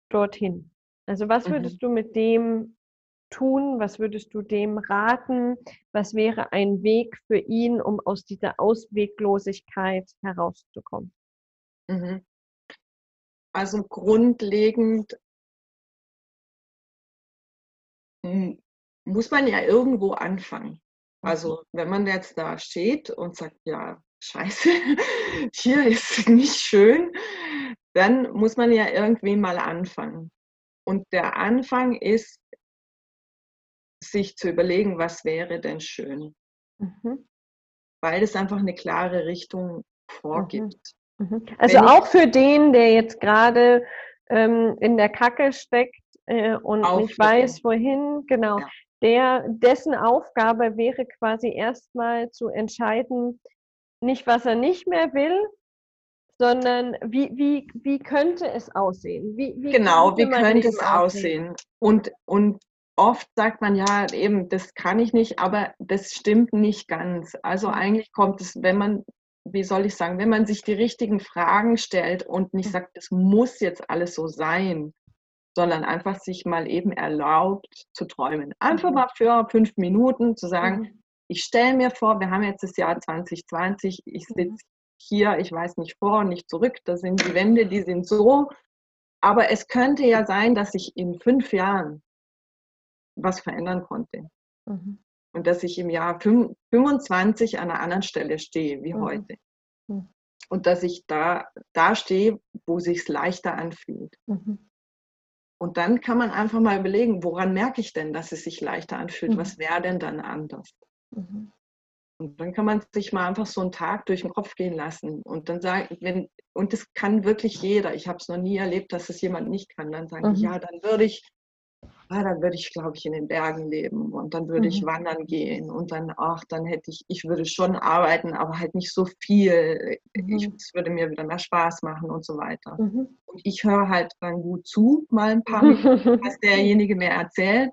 dorthin? Also was mhm. würdest mhm. du mit dem tun? Was würdest du dem raten? Was wäre ein Weg für ihn, um aus dieser Ausweglosigkeit herauszukommen? Mhm. Also grundlegend muss man ja irgendwo anfangen. Also mhm. wenn man jetzt da steht und sagt, ja, scheiße, hier ist nicht schön, dann muss man ja irgendwie mal anfangen. Und der Anfang ist, sich zu überlegen, was wäre denn schön. Mhm. Weil es einfach eine klare Richtung vorgibt. Mhm. mhm. Also Wenn auch für den, der jetzt gerade ähm, in der Kacke steckt, äh, und nicht weiß, wohin, genau. Ja. Der, dessen Aufgabe wäre quasi erstmal zu entscheiden, nicht was er nicht mehr will, sondern wie, wie, wie könnte es aussehen? Wie, wie genau, wie könnte es aussehen? Und, und oft sagt man ja eben, das kann ich nicht, aber das stimmt nicht ganz. Also mhm. eigentlich kommt es, wenn man, wie soll ich sagen, wenn man sich die richtigen Fragen stellt und nicht mhm. sagt, es muss jetzt alles so sein, sondern einfach sich mal eben erlaubt zu träumen. Einfach mhm. mal für fünf Minuten zu sagen, ich stelle mir vor, wir haben jetzt das Jahr 2020, ich sitze hier, ich weiß nicht vor und nicht zurück, da sind die Wände, die sind so. Aber es könnte ja sein, dass ich in fünf Jahren was verändern konnte. Mhm. Und dass ich im Jahr 25 an einer anderen Stelle stehe wie mhm. heute. Mhm. Und dass ich da, da stehe, wo sich leichter anfühlt. Mhm. Und dann kann man einfach mal überlegen, woran merke ich denn, dass es sich leichter anfühlt? Mhm. Was wäre denn dann anders? Mhm. Und dann kann man sich mal einfach so einen Tag durch den Kopf gehen lassen und dann sagen, wenn, und das kann wirklich jeder. Ich habe es noch nie erlebt, dass es jemand nicht kann. Dann sage mhm. ich, ja, dann würde ich ah, dann würde ich, glaube ich, in den Bergen leben und dann würde mhm. ich wandern gehen und dann, ach, dann hätte ich, ich würde schon arbeiten, aber halt nicht so viel. Mhm. Ich, es würde mir wieder mehr Spaß machen und so weiter. Mhm. Und ich höre halt dann gut zu, mal ein paar Minuten, was derjenige mir erzählt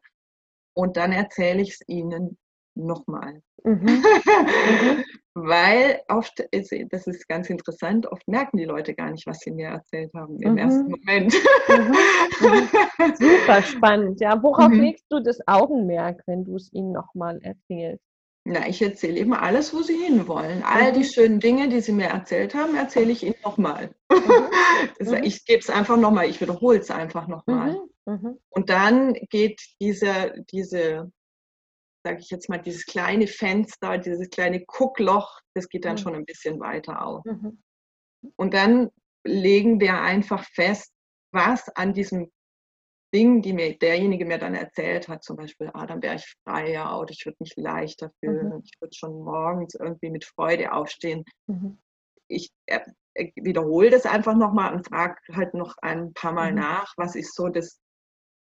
und dann erzähle ich es ihnen nochmal. Mhm. mhm. Weil oft, ist, das ist ganz interessant, oft merken die Leute gar nicht, was sie mir erzählt haben im mhm. ersten Moment. Mhm. mhm. Super spannend. Ja, worauf mhm. legst du das Augenmerk, wenn du es ihnen nochmal erzählst? Na, ich erzähle eben alles, wo sie hinwollen. All die schönen Dinge, die sie mir erzählt haben, erzähle ich ihnen nochmal. ich gebe es einfach nochmal, ich wiederhole es einfach nochmal. Und dann geht diese, diese sage ich jetzt mal, dieses kleine Fenster, dieses kleine Guckloch, das geht dann mhm. schon ein bisschen weiter auf. Mhm. Und dann legen wir einfach fest, was an diesem Ding, die mir derjenige mir dann erzählt hat, zum Beispiel, ah, dann wäre ich freier oder ich würde mich leichter fühlen, mhm. ich würde schon morgens irgendwie mit Freude aufstehen. Mhm. Ich äh, wiederhole das einfach nochmal und frage halt noch ein paar Mal mhm. nach, was ist so das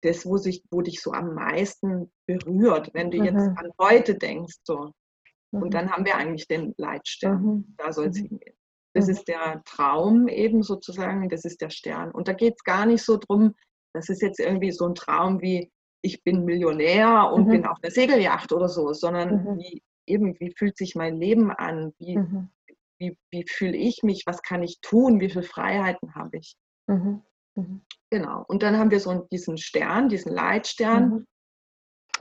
das, wo, sich, wo dich so am meisten berührt, wenn du mhm. jetzt an heute denkst. So. Mhm. Und dann haben wir eigentlich den Leitstern. Mhm. Da soll es mhm. hingehen. Das mhm. ist der Traum eben sozusagen, das ist der Stern. Und da geht es gar nicht so drum, das ist jetzt irgendwie so ein Traum wie, ich bin Millionär und bin auf einer Segelyacht oder so, sondern wie eben, wie fühlt sich mein Leben an? Wie, wie, wie fühle ich mich? Was kann ich tun? Wie viele Freiheiten habe ich? Mhm. Genau. Und dann haben wir so diesen Stern, diesen Leitstern. Mhm.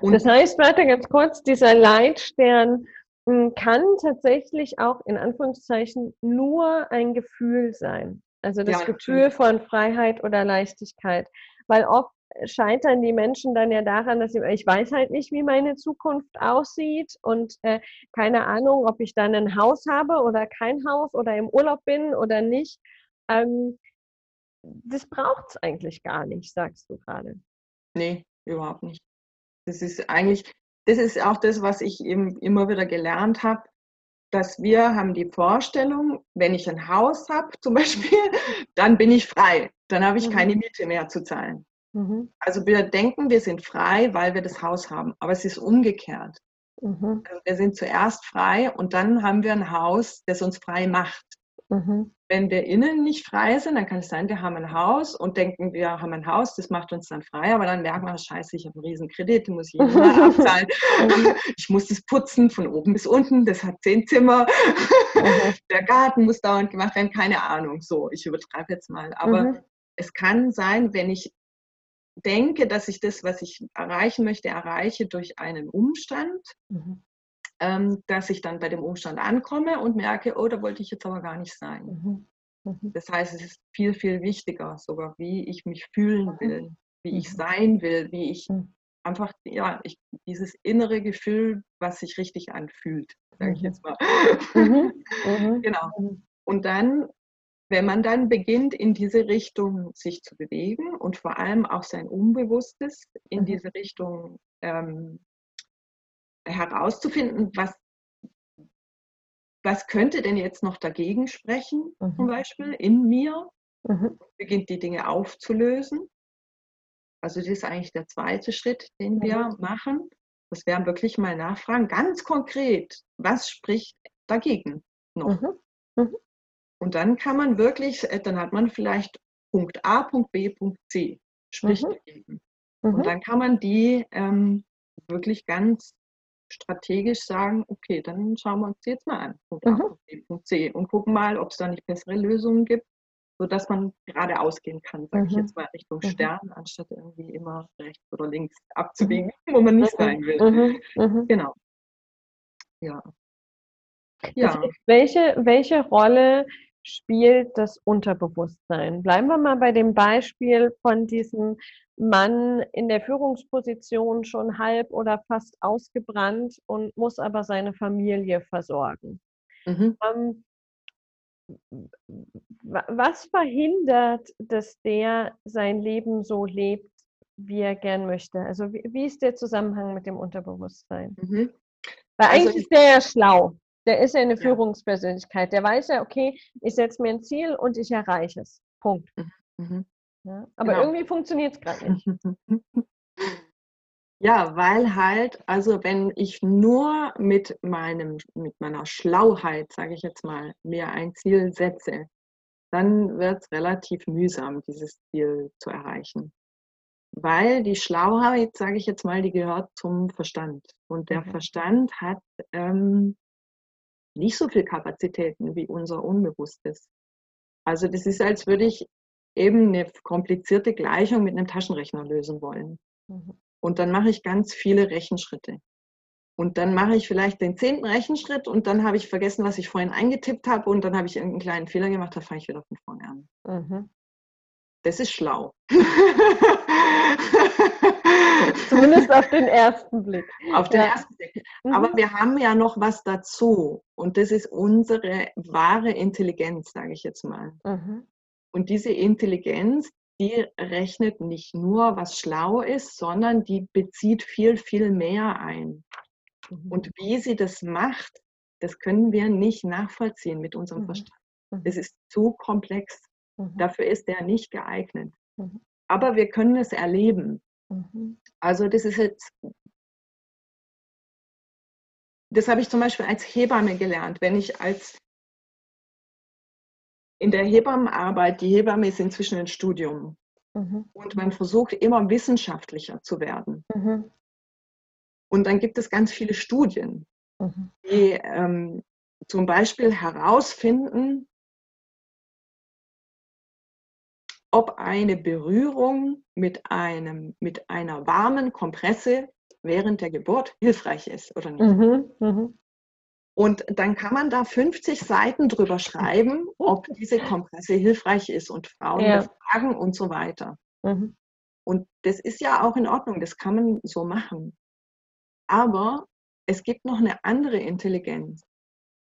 Und das heißt, warte ganz kurz, dieser Leitstern hm, kann tatsächlich auch in Anführungszeichen nur ein Gefühl sein. Also das ja, Gefühl von Freiheit oder Leichtigkeit. Weil oft scheitern die Menschen dann ja daran, dass sie, ich weiß halt nicht, wie meine Zukunft aussieht und äh, keine Ahnung, ob ich dann ein Haus habe oder kein Haus oder im Urlaub bin oder nicht. Ähm, das braucht es eigentlich gar nicht, sagst du gerade. Nee, überhaupt nicht. Das ist eigentlich, das ist auch das, was ich eben immer wieder gelernt habe, dass wir haben die Vorstellung, wenn ich ein Haus habe zum Beispiel, dann bin ich frei. Dann habe ich mhm. keine Miete mehr zu zahlen. Mhm. Also wir denken, wir sind frei, weil wir das Haus haben. Aber es ist umgekehrt. Mhm. Also wir sind zuerst frei und dann haben wir ein Haus, das uns frei macht. Mhm. Wenn wir innen nicht frei sind, dann kann es sein, wir haben ein Haus und denken, wir haben ein Haus, das macht uns dann frei, aber dann merken wir, scheiße, ich habe einen riesen Kredit, den muss ich jeden Mal abzahlen. ich muss das putzen von oben bis unten, das hat zehn Zimmer. Der Garten muss dauernd gemacht werden, keine Ahnung. So, ich übertreibe jetzt mal. Aber mhm. es kann sein, wenn ich denke, dass ich das, was ich erreichen möchte, erreiche durch einen Umstand, mhm ähm, dass ich dann bei dem Umstand ankomme und merke, oh, da wollte ich jetzt aber gar nicht sein. Mhm. Mhm. Das heißt, es ist viel, viel wichtiger, sogar wie ich mich fühlen mhm. will, wie ich sein will, wie ich einfach, ja, ich, dieses innere Gefühl, was sich richtig anfühlt, sage ich jetzt mal. genau. Und dann, wenn man dann beginnt, in diese Richtung sich zu bewegen und vor allem auch sein Unbewusstes in diese Richtung ähm, herauszufinden, was, was könnte denn jetzt noch dagegen sprechen, mhm. zum Beispiel in mir, mhm. beginnt die Dinge aufzulösen. Also das ist eigentlich der zweite Schritt, den mhm. wir machen. Das wären wirklich mal nachfragen, ganz konkret, was spricht dagegen noch? Mhm. Mhm. Und dann kann man wirklich, äh, dann hat man vielleicht Punkt A, Punkt B, Punkt C, spricht mhm. dagegen. Und dann kann man die ähm, wirklich ganz strategisch sagen, okay, dann schauen wir uns die jetzt mal an, Punkt A, mhm. B, Punkt C, und gucken mal, ob es da nicht bessere Lösungen gibt, sodass man gerade ausgehen kann, sage mhm. ich jetzt mal Richtung mhm. Stern, anstatt irgendwie immer rechts oder links abzubiegen, mhm. wo man nicht mhm. sein will. Mhm. Genau. Ja. ja. Also, welche, welche Rolle spielt das Unterbewusstsein? Bleiben wir mal bei dem Beispiel von diesem Mann in der Führungsposition schon halb oder fast ausgebrannt und muss aber seine Familie versorgen. Mhm. Ähm, was verhindert, dass der sein Leben so lebt, wie er gern möchte? Also wie, wie ist der Zusammenhang mit dem Unterbewusstsein? Mhm. Weil also eigentlich ist der ja schlau. Der ist ja eine. Führungspersönlichkeit. Der weiß ja, okay, ich setze mir ein Ziel und ich erreiche es. Punkt. Mhm. mhm. Ja, aber genau. irgendwie funktioniert es gerade nicht. Ja, weil halt, also wenn ich nur mit meinem, mit meiner Schlauheit, sage ich jetzt mal, mir ein Ziel setze, dann wird es relativ mühsam, dieses Ziel zu erreichen. Weil die Schlauheit, sage ich jetzt mal, die gehört zum Verstand. Und der mhm. Verstand hat ähm, nicht so viel Kapazitäten wie unser Unbewusstes. Also das ist, als würde ich eben eine komplizierte Gleichung mit einem Taschenrechner lösen wollen. Mhm. Und dann mache ich ganz viele Rechenschritte. Und dann mache ich vielleicht den zehnten Rechenschritt und dann habe ich vergessen, was ich vorhin eingetippt habe und dann habe ich irgendeinen kleinen Fehler gemacht, da fange ich wieder von vorne an. Mhm. Das ist schlau. Zumindest auf den ersten Blick. Auf den ja. ersten Blick. Aber mhm. wir haben ja noch was dazu. Und das ist unsere wahre Intelligenz, sage ich jetzt mal. Mhm. Und diese Intelligenz, die rechnet nicht nur, was schlau ist, sondern die bezieht viel, viel mehr ein. Mhm. Und wie sie das macht, das können wir nicht nachvollziehen mit unserem mhm. Verstand. Mhm. Es ist zu komplex. Mhm. Dafür ist er nicht geeignet. Mhm. Aber wir können es erleben. Mhm. Also das ist jetzt, das habe ich zum Beispiel als Hebamme gelernt. Wenn ich als in der Hebammenarbeit, die Hebamme ist inzwischen ein Studium mhm. und man versucht immer wissenschaftlicher zu werden. Mhm. Und dann gibt es ganz viele Studien, die ähm, zum Beispiel herausfinden, ob eine Berührung mit, einem, mit einer warmen Kompresse während der Geburt hilfreich ist oder nicht. Mhm, mh. Und dann kann man da 50 Seiten drüber schreiben, ob diese Kompresse hilfreich ist und Frauen ja. befragen und so weiter. Mhm. Und das ist ja auch in Ordnung, das kann man so machen. Aber es gibt noch eine andere Intelligenz.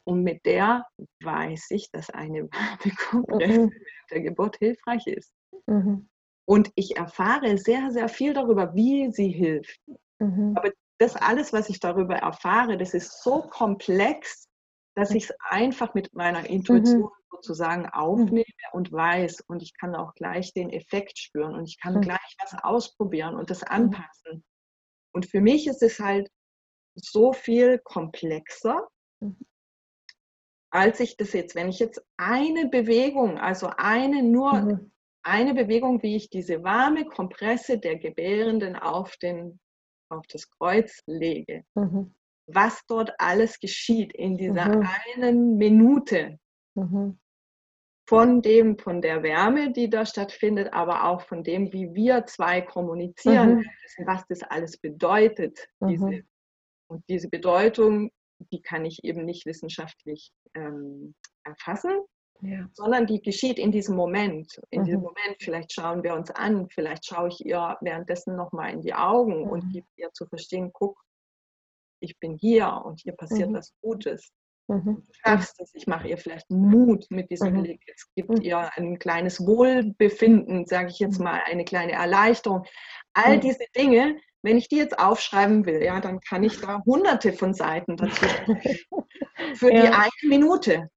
Und mit der weiß ich, dass eine warme Kompresse mhm. der Geburt hilfreich ist. Mhm. Und ich erfahre sehr, sehr viel darüber, wie sie hilft. Mhm. Aber das alles, was ich darüber erfahre, das ist so komplex, dass ich es einfach mit meiner Intuition mhm. sozusagen aufnehme und weiß. Und ich kann auch gleich den Effekt spüren und ich kann mhm. gleich was ausprobieren und das mhm. anpassen. Und für mich ist es halt so viel komplexer, mhm. Als ich das jetzt, wenn ich jetzt eine Bewegung, also eine nur mhm. eine Bewegung, wie ich diese warme Kompresse der Gebärenden auf, den, auf das Kreuz lege, mhm. was dort alles geschieht in dieser mhm. einen Minute. Mhm. Von dem, von der Wärme, die da stattfindet, aber auch von dem, wie wir zwei kommunizieren, mhm. was das alles bedeutet, diese mhm. und diese Bedeutung, die kann ich eben nicht wissenschaftlich ähm, erfassen, ja. sondern die geschieht in diesem Moment. In mhm. diesem Moment, vielleicht schauen wir uns an, vielleicht schaue ich ihr währenddessen nochmal in die Augen mhm. und gebe ihr zu verstehen, guck, ich bin hier und hier passiert mhm. was Gutes. Mhm. Du schaffst es, ich mache ihr vielleicht Mut mit diesem mhm. Blick. Es gibt mhm. ihr ein kleines Wohlbefinden, sage ich jetzt mal, eine kleine Erleichterung. All diese Dinge, wenn ich die jetzt aufschreiben will, ja, dann kann ich da hunderte von Seiten dazu für ja. die eine Minute.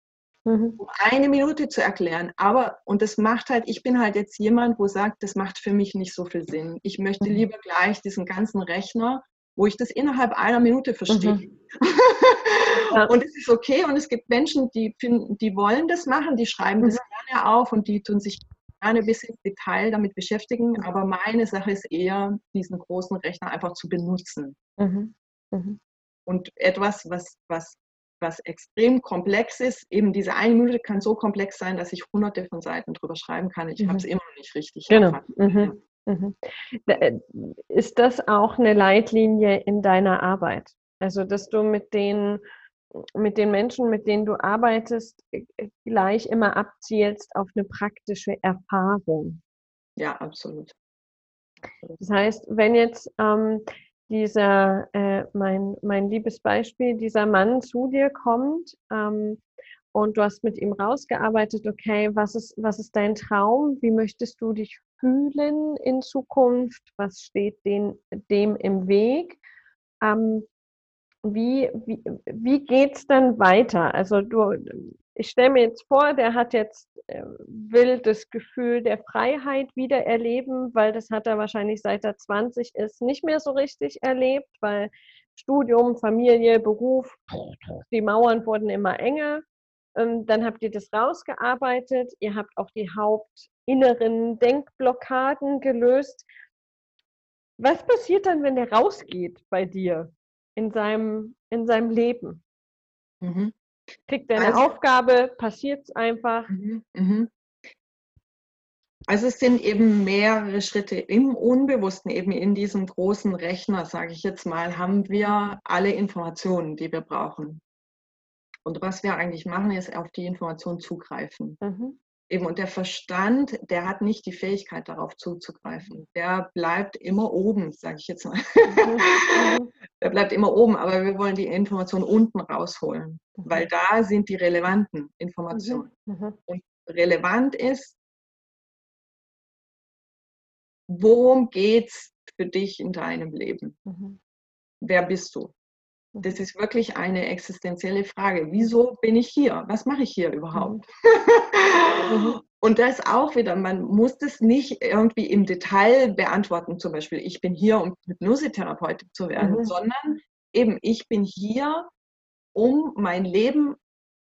Mhm. Um eine Minute zu erklären. Aber, und das macht halt, ich bin halt jetzt jemand, wo sagt, das macht für mich nicht so viel Sinn. Ich möchte mhm. lieber gleich diesen ganzen Rechner, wo ich das innerhalb einer Minute verstehe. Mhm. Und es ist okay. Und es gibt Menschen, die finden, die wollen das machen, die schreiben das mhm. gerne auf und die tun sich gerne bis ins Detail damit beschäftigen, aber meine Sache ist eher, diesen großen Rechner einfach zu benutzen. Mhm. Mhm. Und etwas, was, was, was extrem komplex ist, eben diese eine Minute kann so komplex sein, dass ich hunderte von Seiten drüber schreiben kann. Ich mhm. habe es immer noch nicht richtig genau. Mhm. Mhm. Äh, ist das auch eine Leitlinie in deiner Arbeit? Also, dass du mit den mit den Menschen, mit denen du arbeitest, äh, gleich immer abzielst auf eine praktische Erfahrung. Ja, absolut. Das heißt, wenn jetzt ähm, dieser, äh, mein, mein liebes Beispiel, dieser Mann zu dir kommt ähm, und du hast mit ihm rausgearbeitet, okay, was ist, was ist dein Traum? Wie möchtest du dich fühlen in Zukunft? Was steht den, dem im Weg? Ähm, wie, wie, wie geht es dann weiter? Also du, ich stelle mir jetzt vor, der hat jetzt, äh, will das Gefühl der Freiheit wieder erleben, weil das hat er wahrscheinlich seit er 20 ist nicht mehr so richtig erlebt, weil Studium, Familie, Beruf, die Mauern wurden immer enger. Ähm, dann habt ihr das rausgearbeitet, ihr habt auch die hauptinneren Denkblockaden gelöst. Was passiert dann, wenn der rausgeht bei dir? In seinem, in seinem Leben. Mhm. Kriegt er eine also, Aufgabe, passiert es einfach. Mhm, mhm. Also es sind eben mehrere Schritte im Unbewussten, eben in diesem großen Rechner, sage ich jetzt mal, haben wir alle Informationen, die wir brauchen. Und was wir eigentlich machen, ist auf die Information zugreifen. Mhm. Eben, und der Verstand, der hat nicht die Fähigkeit, darauf zuzugreifen. Der bleibt immer oben, sage ich jetzt mal. Der bleibt immer oben, aber wir wollen die Informationen unten rausholen, mhm. weil da sind die relevanten Informationen. Mhm. mhm. Und relevant ist, worum geht es für dich in deinem Leben? Wer bist du? Das ist wirklich eine existenzielle Frage. Wieso bin ich hier? Was mache ich hier überhaupt? Mhm. Und das auch wieder, man muss das nicht irgendwie im Detail beantworten, zum Beispiel, ich bin hier, um Hypnosetherapeutin zu werden, mhm. sondern eben, ich bin hier, um mein Leben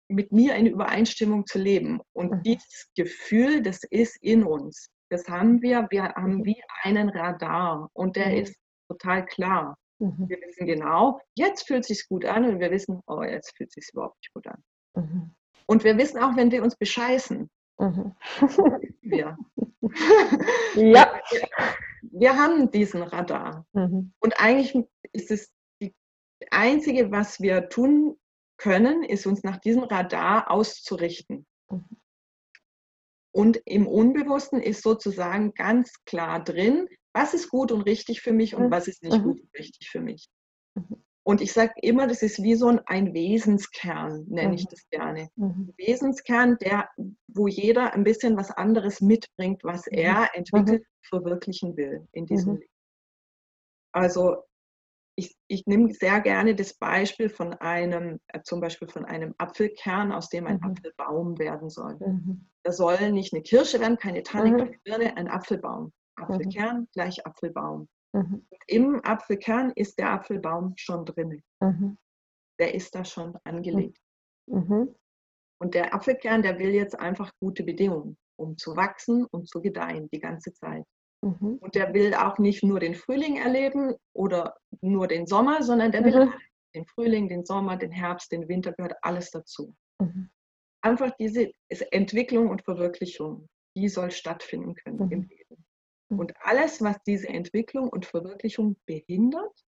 mit mir in Übereinstimmung zu leben. Und mhm. dieses Gefühl, das ist in uns. Das haben wir, wir haben mhm. wie einen Radar und der mhm. ist total klar. Mhm. Wir wissen genau, jetzt fühlt es sich gut an und wir wissen, oh, jetzt fühlt es sich überhaupt nicht gut an. Mhm. Und wir wissen auch, wenn wir uns bescheißen. Mhm. wir. ja. Wir, wir haben diesen Radar. Mhm. Und eigentlich ist es die Einzige, was wir tun können, ist uns nach diesem Radar auszurichten. Mhm. Und im Unbewussten ist sozusagen ganz klar drin, was ist gut und richtig für mich und mhm. was ist nicht mhm. gut und richtig für mich. Mhm. Und ich sage immer, das ist wie so ein Wesenskern, nenne ich das gerne. Mhm. Wesenskern, der, wo jeder ein bisschen was anderes mitbringt, was er entwickelt, verwirklichen will in diesem Leben. Also ich, ich nehme sehr gerne das Beispiel von einem, äh, zum Beispiel von einem Apfelkern, aus dem ein mhm. Apfelbaum werden soll. Mhm. Da soll nicht eine Kirsche werden, keine Tanne, keine Birne, ein Apfelbaum. Apfelkern mhm. gleich Apfelbaum. Mhm. Im Apfelkern ist der Apfelbaum schon drin. Mhm. Der ist da schon angelegt. Und der Apfelkern, der will jetzt einfach gute Bedingungen, um zu wachsen und zu gedeihen die ganze Zeit. Mhm. Und der will auch nicht nur den Frühling erleben oder nur den Sommer, sondern der will mhm. den Frühling, den Sommer, den Herbst, den Winter, gehört alles dazu. Mhm. Einfach diese Entwicklung und Verwirklichung, die soll stattfinden können im mhm. Mhm. Und alles, was diese Entwicklung und Verwirklichung behindert,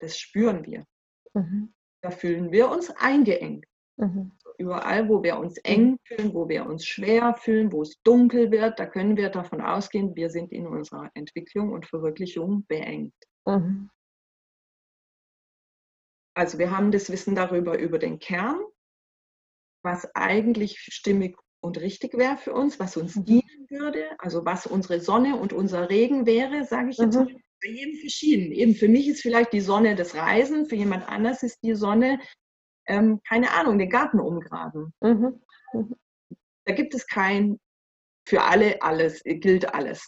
das spüren wir. Mhm. Da fühlen wir uns eingeengt. Mhm. Überall, wo wir uns eng mhm. fühlen, wo wir uns schwer fühlen, wo es dunkel wird, da können wir davon ausgehen, wir sind in unserer Entwicklung und Verwirklichung beengt. Mhm. Also wir haben das Wissen darüber, über den Kern, was eigentlich stimmig und richtig wäre für uns, was uns mhm. dienen würde, also was unsere Sonne und unser Regen wäre, sage ich jetzt mhm. mal. Bei jedem verschieden. Eben für mich ist vielleicht die Sonne das Reisen, für jemand anders ist die Sonne ähm, keine Ahnung, den Garten umgraben. Mhm. Mhm. Da gibt es kein für alle alles, gilt alles.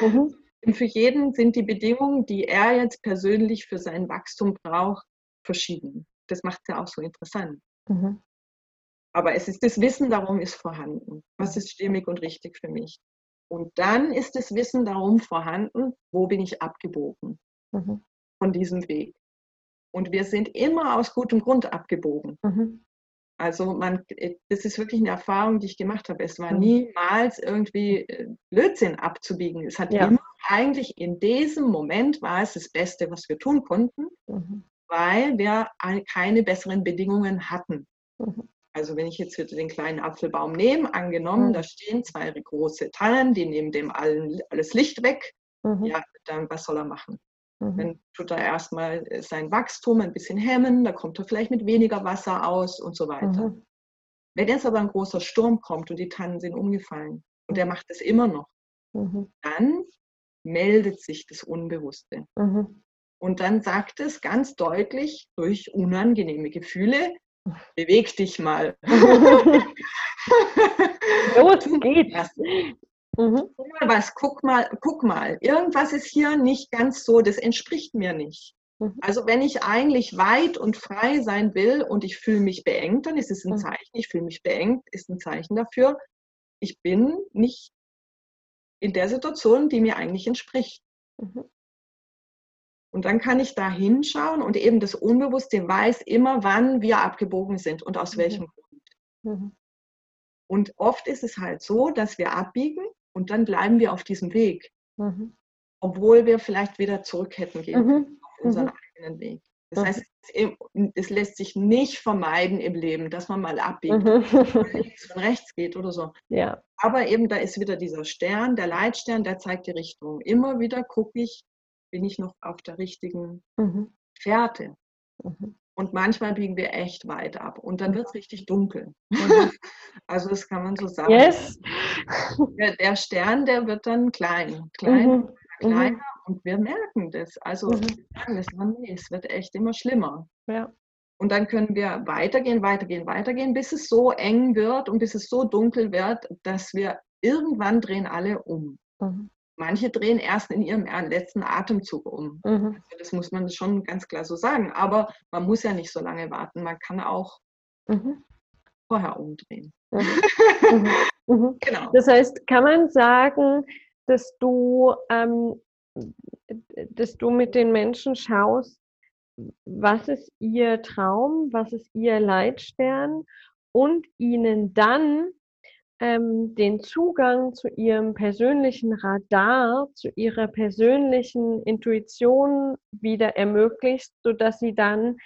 Mhm. Und für jeden sind die Bedingungen, die er jetzt persönlich für sein Wachstum braucht, verschieden. Das macht es ja auch so interessant. Mhm. Aber es ist das Wissen darum ist vorhanden. Was ist stimmig und richtig für mich? Und dann ist das Wissen darum vorhanden, wo bin ich abgebogen mhm. von diesem Weg. Und wir sind immer aus gutem Grund abgebogen. Mhm. Also man, das ist wirklich eine Erfahrung, die ich gemacht habe. Es war mhm. niemals irgendwie äh, Blödsinn abzubiegen. Es hat ja. immer eigentlich in diesem Moment war es das Beste, was wir tun konnten, mhm. weil wir keine besseren Bedingungen hatten. Mhm. Also wenn ich jetzt wieder den kleinen Apfelbaum nehme, angenommen, mhm. da stehen zwei große Tannen, die nehmen dem allen alles Licht weg. Mhm. Ja, dann was soll er machen? Mhm. Dann tut er erstmal äh, sein Wachstum ein bisschen hemmen, da kommt er vielleicht mit weniger Wasser aus und so weiter. Mhm. Wenn jetzt aber ein großer Sturm kommt und die Tannen sind umgefallen und er macht es immer noch, mhm. dann meldet sich das Unbewusste. Mhm. Und dann sagt es ganz deutlich durch unangenehme Gefühle, beweg dich mal. Los geht's. Mhm. Guck mal was, guck mal, guck mal, irgendwas ist hier nicht ganz so, das entspricht mir nicht. Mhm. Also wenn ich eigentlich weit und frei sein will und ich fühle mich beengt, dann ist es ein mhm. Zeichen, ich fühle mich beengt, ist ein Zeichen dafür, ich bin nicht in der Situation, die mir eigentlich entspricht. Mhm. Und dann kann ich da hinschauen und eben das Unbewusste weiß immer, wann wir abgebogen sind und aus mhm. welchem Grund. Mhm. Und oft ist es halt so, dass wir abbiegen und dann bleiben wir auf diesem Weg, mhm. obwohl wir vielleicht wieder zurück hätten gehen mhm. auf unseren mhm. eigenen Weg. Das mhm. heißt, es lässt sich nicht vermeiden im Leben, dass man mal abbiegt, mhm. links und rechts geht oder so. Ja. Aber eben da ist wieder dieser Stern, der Leitstern, der zeigt die Richtung. Immer wieder gucke ich, bin ich noch auf der richtigen mhm. Fährte. Mhm. Und manchmal biegen wir echt weit ab und dann wird es richtig dunkel. Mhm. also das kann man so sagen. Yes. Der, der, Stern, der wird dann klein, klein, mhm. kleiner mhm. und wir merken das. Also mhm. das, oh nee, es wird echt immer schlimmer. Ja. Und dann können wir weitergehen, weitergehen, weitergehen, bis es so eng wird und bis es so dunkel wird, dass wir irgendwann drehen alle um. Mhm. Manche drehen erst in ihrem letzten Atemzug um. Mhm. Also das muss man schon ganz klar so sagen. Aber man muss ja nicht so lange warten. Man kann auch mhm. vorher umdrehen. Mhm. mhm. genau. Das heißt, kann man sagen, dass du, ähm, dass du mit den Menschen schaust, was ist ihr Traum, was ist ihr Leitstern und ihnen dann ähm, den Zugang zu ihrem persönlichen Radar, zu ihrer persönlichen Intuition wieder ermöglicht, sodass sie dann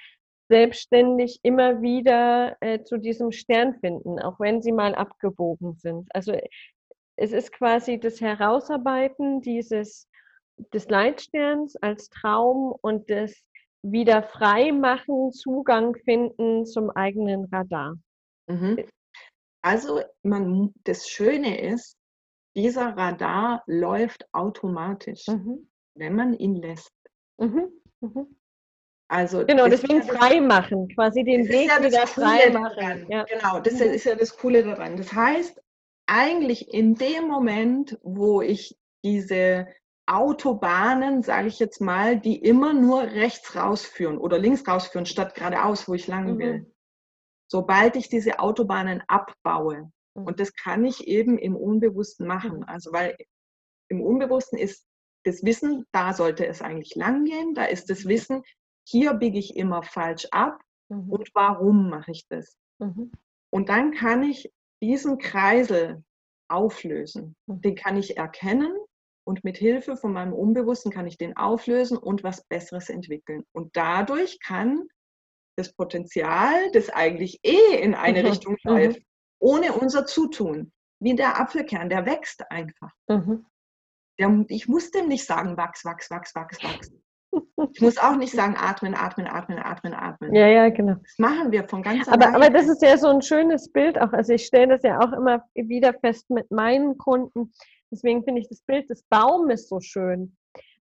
selbstständig immer wieder äh, zu diesem Stern finden, auch wenn sie mal abgebogen sind. Also es ist quasi das Herausarbeiten dieses des Leitsterns als Traum und das wieder freimachen, Zugang finden zum eigenen Radar. Mhm. Also man, das Schöne ist, dieser Radar läuft automatisch, mhm. wenn man ihn lässt. Mhm. Mhm. Also genau, deswegen ja frei machen, quasi den Weg ja wieder frei machen. Ja. Genau, das mhm. ist ja das Coole daran. Das heißt, eigentlich in dem Moment, wo ich diese Autobahnen, sage ich jetzt mal, die immer nur rechts rausführen oder links rausführen, statt geradeaus, wo ich lang mhm. will. Sobald ich diese Autobahnen abbaue, mhm. und das kann ich eben im Unbewussten machen, mhm. also weil im Unbewussten ist das Wissen, da sollte es eigentlich lang gehen, da ist das Wissen, hier biege ich immer falsch ab mhm. und warum mache ich das? Mhm. Und dann kann ich diesen Kreisel auflösen. Mhm. Den kann ich erkennen und mit Hilfe von meinem Unbewussten kann ich den auflösen und was Besseres entwickeln. Und dadurch kann das Potenzial, das eigentlich eh in eine mhm. Richtung mhm. läuft, ohne unser Zutun, wie der Apfelkern, der wächst einfach. Mhm. Der, ich muss dem nicht sagen, wachs, wachs, wachs, wachs, wachs. Ich muss auch nicht sagen, atmen, atmen, atmen, atmen, atmen. Ja, ja, genau. Das machen wir von ganz aber, aber das ist ja so ein schönes Bild auch. Also ich stelle das ja auch immer wieder fest mit meinen Kunden. Deswegen finde ich das Bild des Baumes so schön.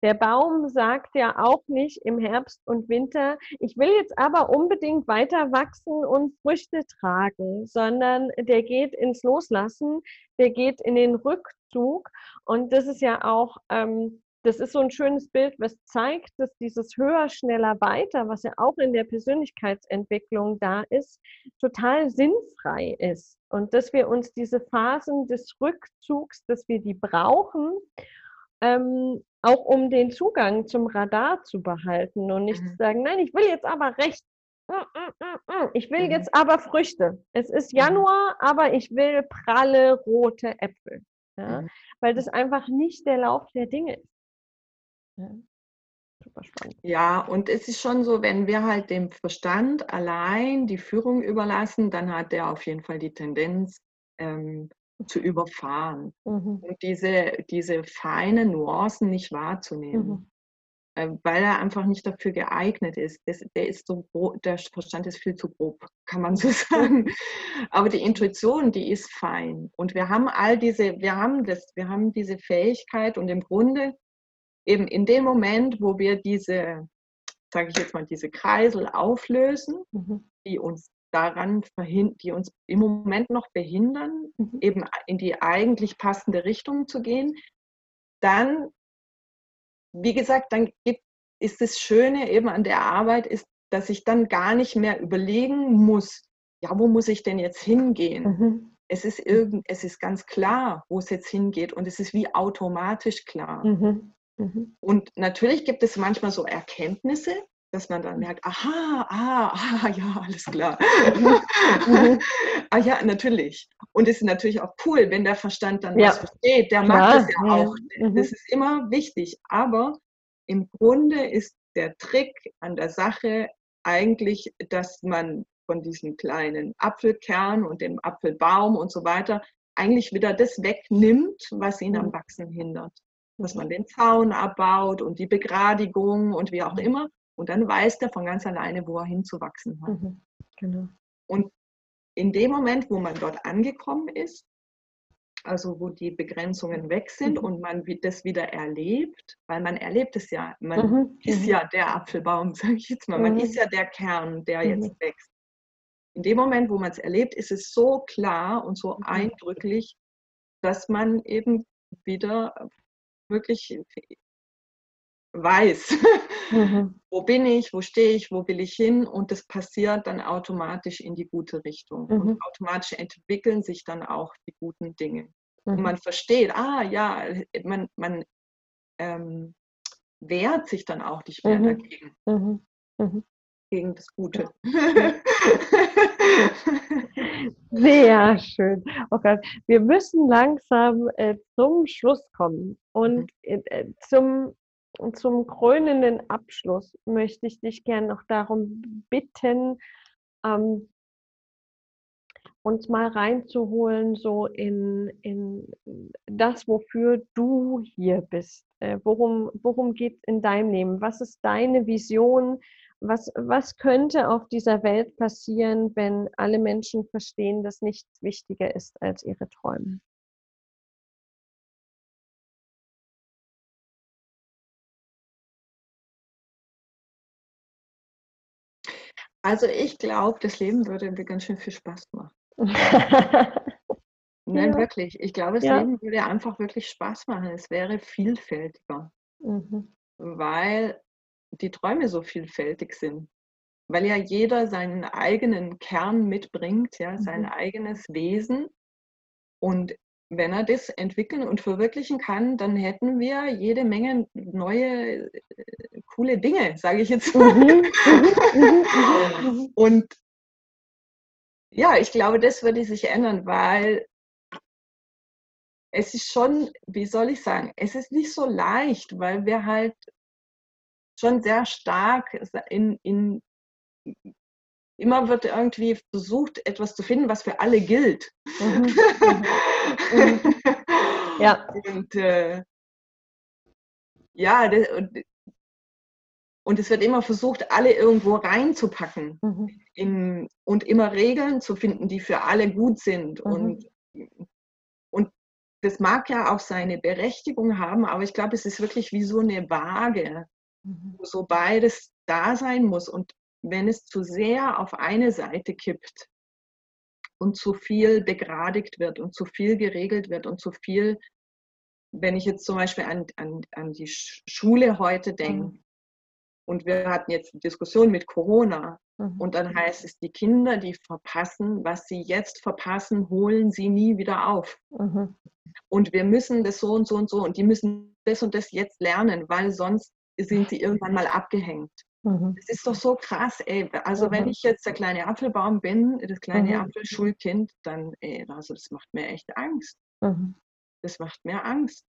Der Baum sagt ja auch nicht im Herbst und Winter, ich will jetzt aber unbedingt weiter wachsen und Früchte tragen, sondern der geht ins Loslassen, der geht in den Rückzug. Und das ist ja auch ähm, das ist so ein schönes Bild, was zeigt, dass dieses höher, schneller, weiter, was ja auch in der Persönlichkeitsentwicklung da ist, total sinnfrei ist. Und dass wir uns diese Phasen des Rückzugs, dass wir die brauchen, ähm, auch um den Zugang zum Radar zu behalten und nicht mhm. zu sagen, nein, ich will jetzt aber recht. Mm, mm, mm, ich will mhm. jetzt aber Früchte. Es ist mhm. Januar, aber ich will pralle rote Äpfel. Ja? Mhm. Weil das einfach nicht der Lauf der Dinge ist. Ja. Super spannend. Ja, und es ist schon so, wenn wir halt dem Verstand allein die Führung überlassen, dann hat er auf jeden Fall die Tendenz ähm, zu überfahren mhm. und diese, diese feinen Nuancen nicht wahrzunehmen. Mhm. Äh, weil er einfach nicht dafür geeignet ist. Das, der, ist so der Verstand ist viel zu grob, kann man so sagen. Aber die Intuition, die ist fein. Und wir haben all diese, wir haben das, wir haben diese Fähigkeit und im Grunde eben in dem Moment, wo wir diese, sage ich jetzt mal, diese Kreisel auflösen, mhm. die uns daran verhindern, die uns im Moment noch behindern, mhm. eben in die eigentlich passende Richtung zu gehen, dann, wie gesagt, dann gibt, ist das Schöne eben an der Arbeit, ist, dass ich dann gar nicht mehr überlegen muss, ja, wo muss ich denn jetzt hingehen? Mhm. Es ist, irgend, es ist ganz klar, wo es jetzt hingeht und es ist wie automatisch klar. Mhm. Mhm. Und natürlich gibt es manchmal so Erkenntnisse, dass man dann merkt, aha, ah, ah, ja, alles klar. Mhm. ah ja, natürlich. Und es ist natürlich auch cool, wenn der Verstand dann ja. was versteht. Der mag das ja, ja. auch. Mhm. Das ist immer wichtig. Aber im Grunde ist der Trick an der Sache eigentlich, dass man von diesem kleinen Apfelkern und dem Apfelbaum und so weiter eigentlich wieder das wegnimmt, was ihn am mhm. Wachsen hindert dass man den Zaun abbaut und die Begradigung und wie auch mhm. immer. Und dann weiß der von ganz alleine, wo er hinzuwachsen hat. Mhm. Genau. Und in dem Moment, wo man dort angekommen ist, also wo die Begrenzungen weg sind mhm. und man das wieder erlebt, weil man erlebt es ja, man mhm. ist mhm. ja der Apfelbaum, sage ich jetzt mal, man mhm. ist ja der Kern, der jetzt wächst. In dem Moment, wo man es erlebt, ist es so klar und so eindrücklich, dass man eben wieder wirklich weiß, mhm. wo bin ich, wo stehe ich, wo will ich hin und das passiert dann automatisch in die gute Richtung. Mhm. Und automatisch entwickeln sich dann auch die guten Dinge. Mhm. Und man versteht, ah ja, man, man ähm, wehrt sich dann auch nicht mehr mhm. dagegen. Mhm. Mhm. gegen das Gute. Sehr schön. Oh Gott, wir müssen langsam äh, zum Schluss kommen. Und mhm. äh, zum, zum krönenden Abschluss möchte ich dich gerne noch darum bitten, ähm, uns mal reinzuholen, so in, in das, wofür du hier bist. Äh, worum worum geht es in deinem Leben? Was ist deine Vision? Was, was könnte auf dieser Welt passieren, wenn alle Menschen verstehen, dass nichts wichtiger ist als ihre Träume? Also ich glaube, das Leben würde mir ganz schön viel Spaß machen. Nein, ja. wirklich. Ich glaube, das ja. Leben würde einfach wirklich Spaß machen. Es wäre vielfältiger, mhm. weil die Träume so vielfältig sind. Weil ja jeder seinen eigenen Kern mitbringt, ja, sein mhm. eigenes Wesen. Und wenn er das entwickeln und verwirklichen kann, dann hätten wir jede Menge neue, äh, coole Dinge, sage ich jetzt mal. Mhm. Mhm. und ja, ich glaube, das würde sich ändern, weil es ist schon, wie soll ich sagen, es ist nicht so leicht, weil wir halt schon sehr stark in, in immer wird irgendwie versucht, etwas zu finden, was für alle gilt. Mhm. Mhm. mhm. ja. Und äh, ja, das, und, und, es wird immer versucht, alle irgendwo reinzupacken mhm. in, und immer Regeln zu finden, die für alle gut sind. Mhm. Und, und das mag ja auch seine Berechtigung haben, aber ich glaube, es ist wirklich wie so eine Waage, mhm. wo so beides da sein muss. Und wenn es zu sehr auf eine Seite kippt und zu viel begradigt wird und zu viel geregelt wird und zu viel, wenn ich jetzt zum Beispiel an, an, an die Schule heute denke, mhm. und wir hatten jetzt eine Diskussion mit Corona, mhm. und dann heißt es, die Kinder, die verpassen, was sie jetzt verpassen, holen sie nie wieder auf. Mhm. Und wir müssen das so und so und so und die müssen das und das jetzt lernen, weil sonst sind sie irgendwann mal abgehängt. Mhm. Das ist doch so krass, ey. Also mhm. wenn ich jetzt der kleine Apfelbaum bin, das kleine mhm. Apfelschulkind, dann, ey, also das macht mir echt Angst. Mhm. Das macht mir Angst.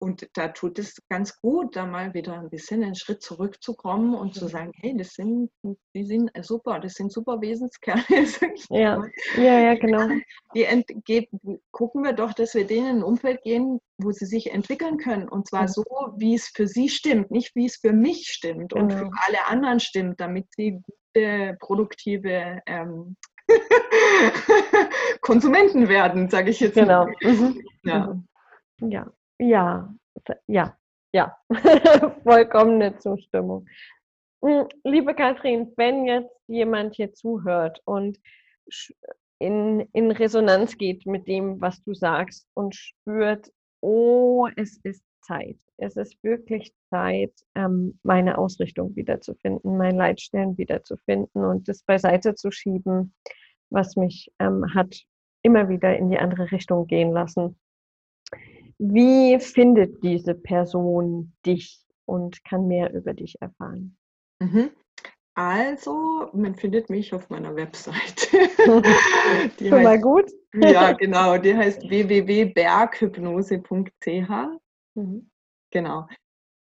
Und da tut es ganz gut, da mal wieder ein bisschen einen Schritt zurückzukommen und zu sagen, hey, das sind, die sind super, das sind super Wesenskerle. Ja. ja, ja, genau. Die gucken wir doch, dass wir denen in ein Umfeld gehen, wo sie sich entwickeln können. Und zwar so, wie es für sie stimmt, nicht wie es für mich stimmt genau. und für genau. alle anderen stimmt, damit sie gute, produktive ähm, Konsumenten werden, sage ich jetzt. Genau. Mhm. Ja. Mhm. ja. Ja, ja, ja, vollkommene Zustimmung. Hm, liebe Kathrin, wenn jetzt jemand hier zuhört und in, in Resonanz geht mit dem, was du sagst und spürt, oh, es ist Zeit. Es ist wirklich Zeit, ähm, meine Ausrichtung wiederzufinden, mein Leitstellen wiederzufinden und das beiseite zu schieben, was mich ähm, hat immer wieder in die andere Richtung gehen lassen. Wie findet diese Person dich und kann mehr über dich erfahren? Mhm. Also, man findet mich auf meiner Website. die Schon heißt, mal gut? ja, genau. Die heißt www.berghypnose.ch. Mhm. Genau.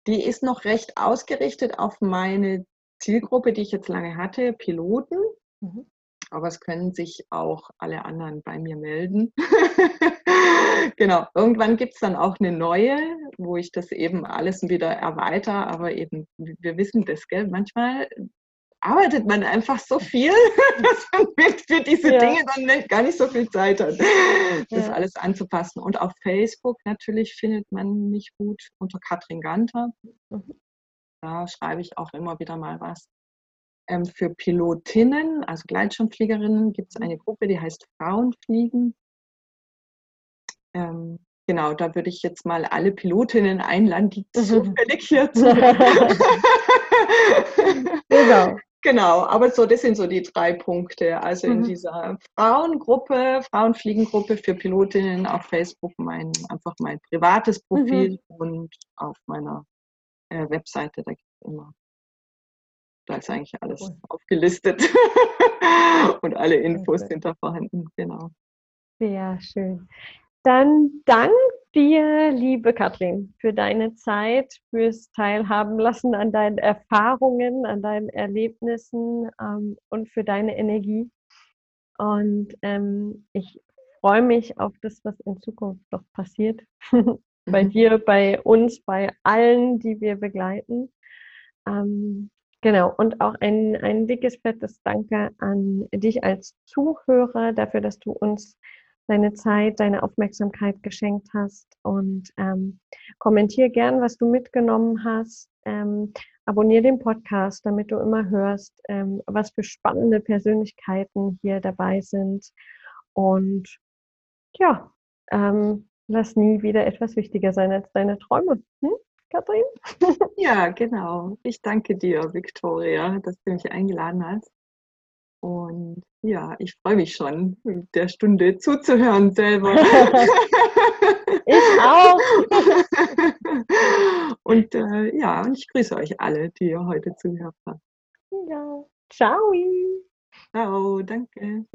Die ist noch recht ausgerichtet auf meine Zielgruppe, die ich jetzt lange hatte, Piloten. Mhm. Aber es können sich auch alle anderen bei mir melden. genau. Irgendwann gibt es dann auch eine neue, wo ich das eben alles wieder erweitere, aber eben, wir wissen das, gell? Manchmal arbeitet man einfach so viel, dass man für diese ja. Dinge dann gar nicht so viel Zeit hat, das ja. alles anzupassen. Und auf Facebook natürlich findet man mich gut unter Katrin Ganter. Mhm. Da schreibe ich auch immer wieder mal was. Ähm, für Pilotinnen, also Gleitschirmfliegerinnen, gibt es eine Gruppe, die heißt Frauenfliegen. Ähm, genau, da würde ich jetzt mal alle Pilotinnen einladen, die mhm. zufällig hier zuhören. genau. Genau, aber so, das sind so die drei Punkte. Also in mhm. dieser Frauengruppe, Frauenfliegengruppe für Pilotinnen auf Facebook mein, einfach mein privates Profil mhm. und auf meiner äh, Webseite, da gibt es immer da ist eigentlich alles cool. aufgelistet und alle Infos sind da vorhanden, genau. Sehr schön. Dann dank dir, liebe Kathrin, für deine Zeit, fürs Teilhaben lassen an deinen Erfahrungen, an deinen Erlebnissen ähm, und für deine Energie. Und ähm, ich freue mich auf das, was in Zukunft noch passiert. bei mhm. dir, bei uns, bei allen, die wir begleiten. Ähm, genau, und auch ein, ein dickes, fettes Danke an dich als Zuhörer dafür, dass du uns deine Zeit, deine Aufmerksamkeit geschenkt hast und ähm, kommentier gern, was du mitgenommen hast. Ähm, abonniere den Podcast, damit du immer hörst, ähm, was für spannende Persönlichkeiten hier dabei sind. Und ja, ähm, lass nie wieder etwas wichtiger sein als deine Träume. Hm? Kathrin? Ja, genau. Ich danke dir, Victoria, dass du mich eingeladen hast. Und ja, ich freue mich schon, der Stunde zuzuhören selber. ich auch. und äh, ja, und ich grüße euch alle, die ihr heute zugehört habt. Ja, ciao. Ciao, danke.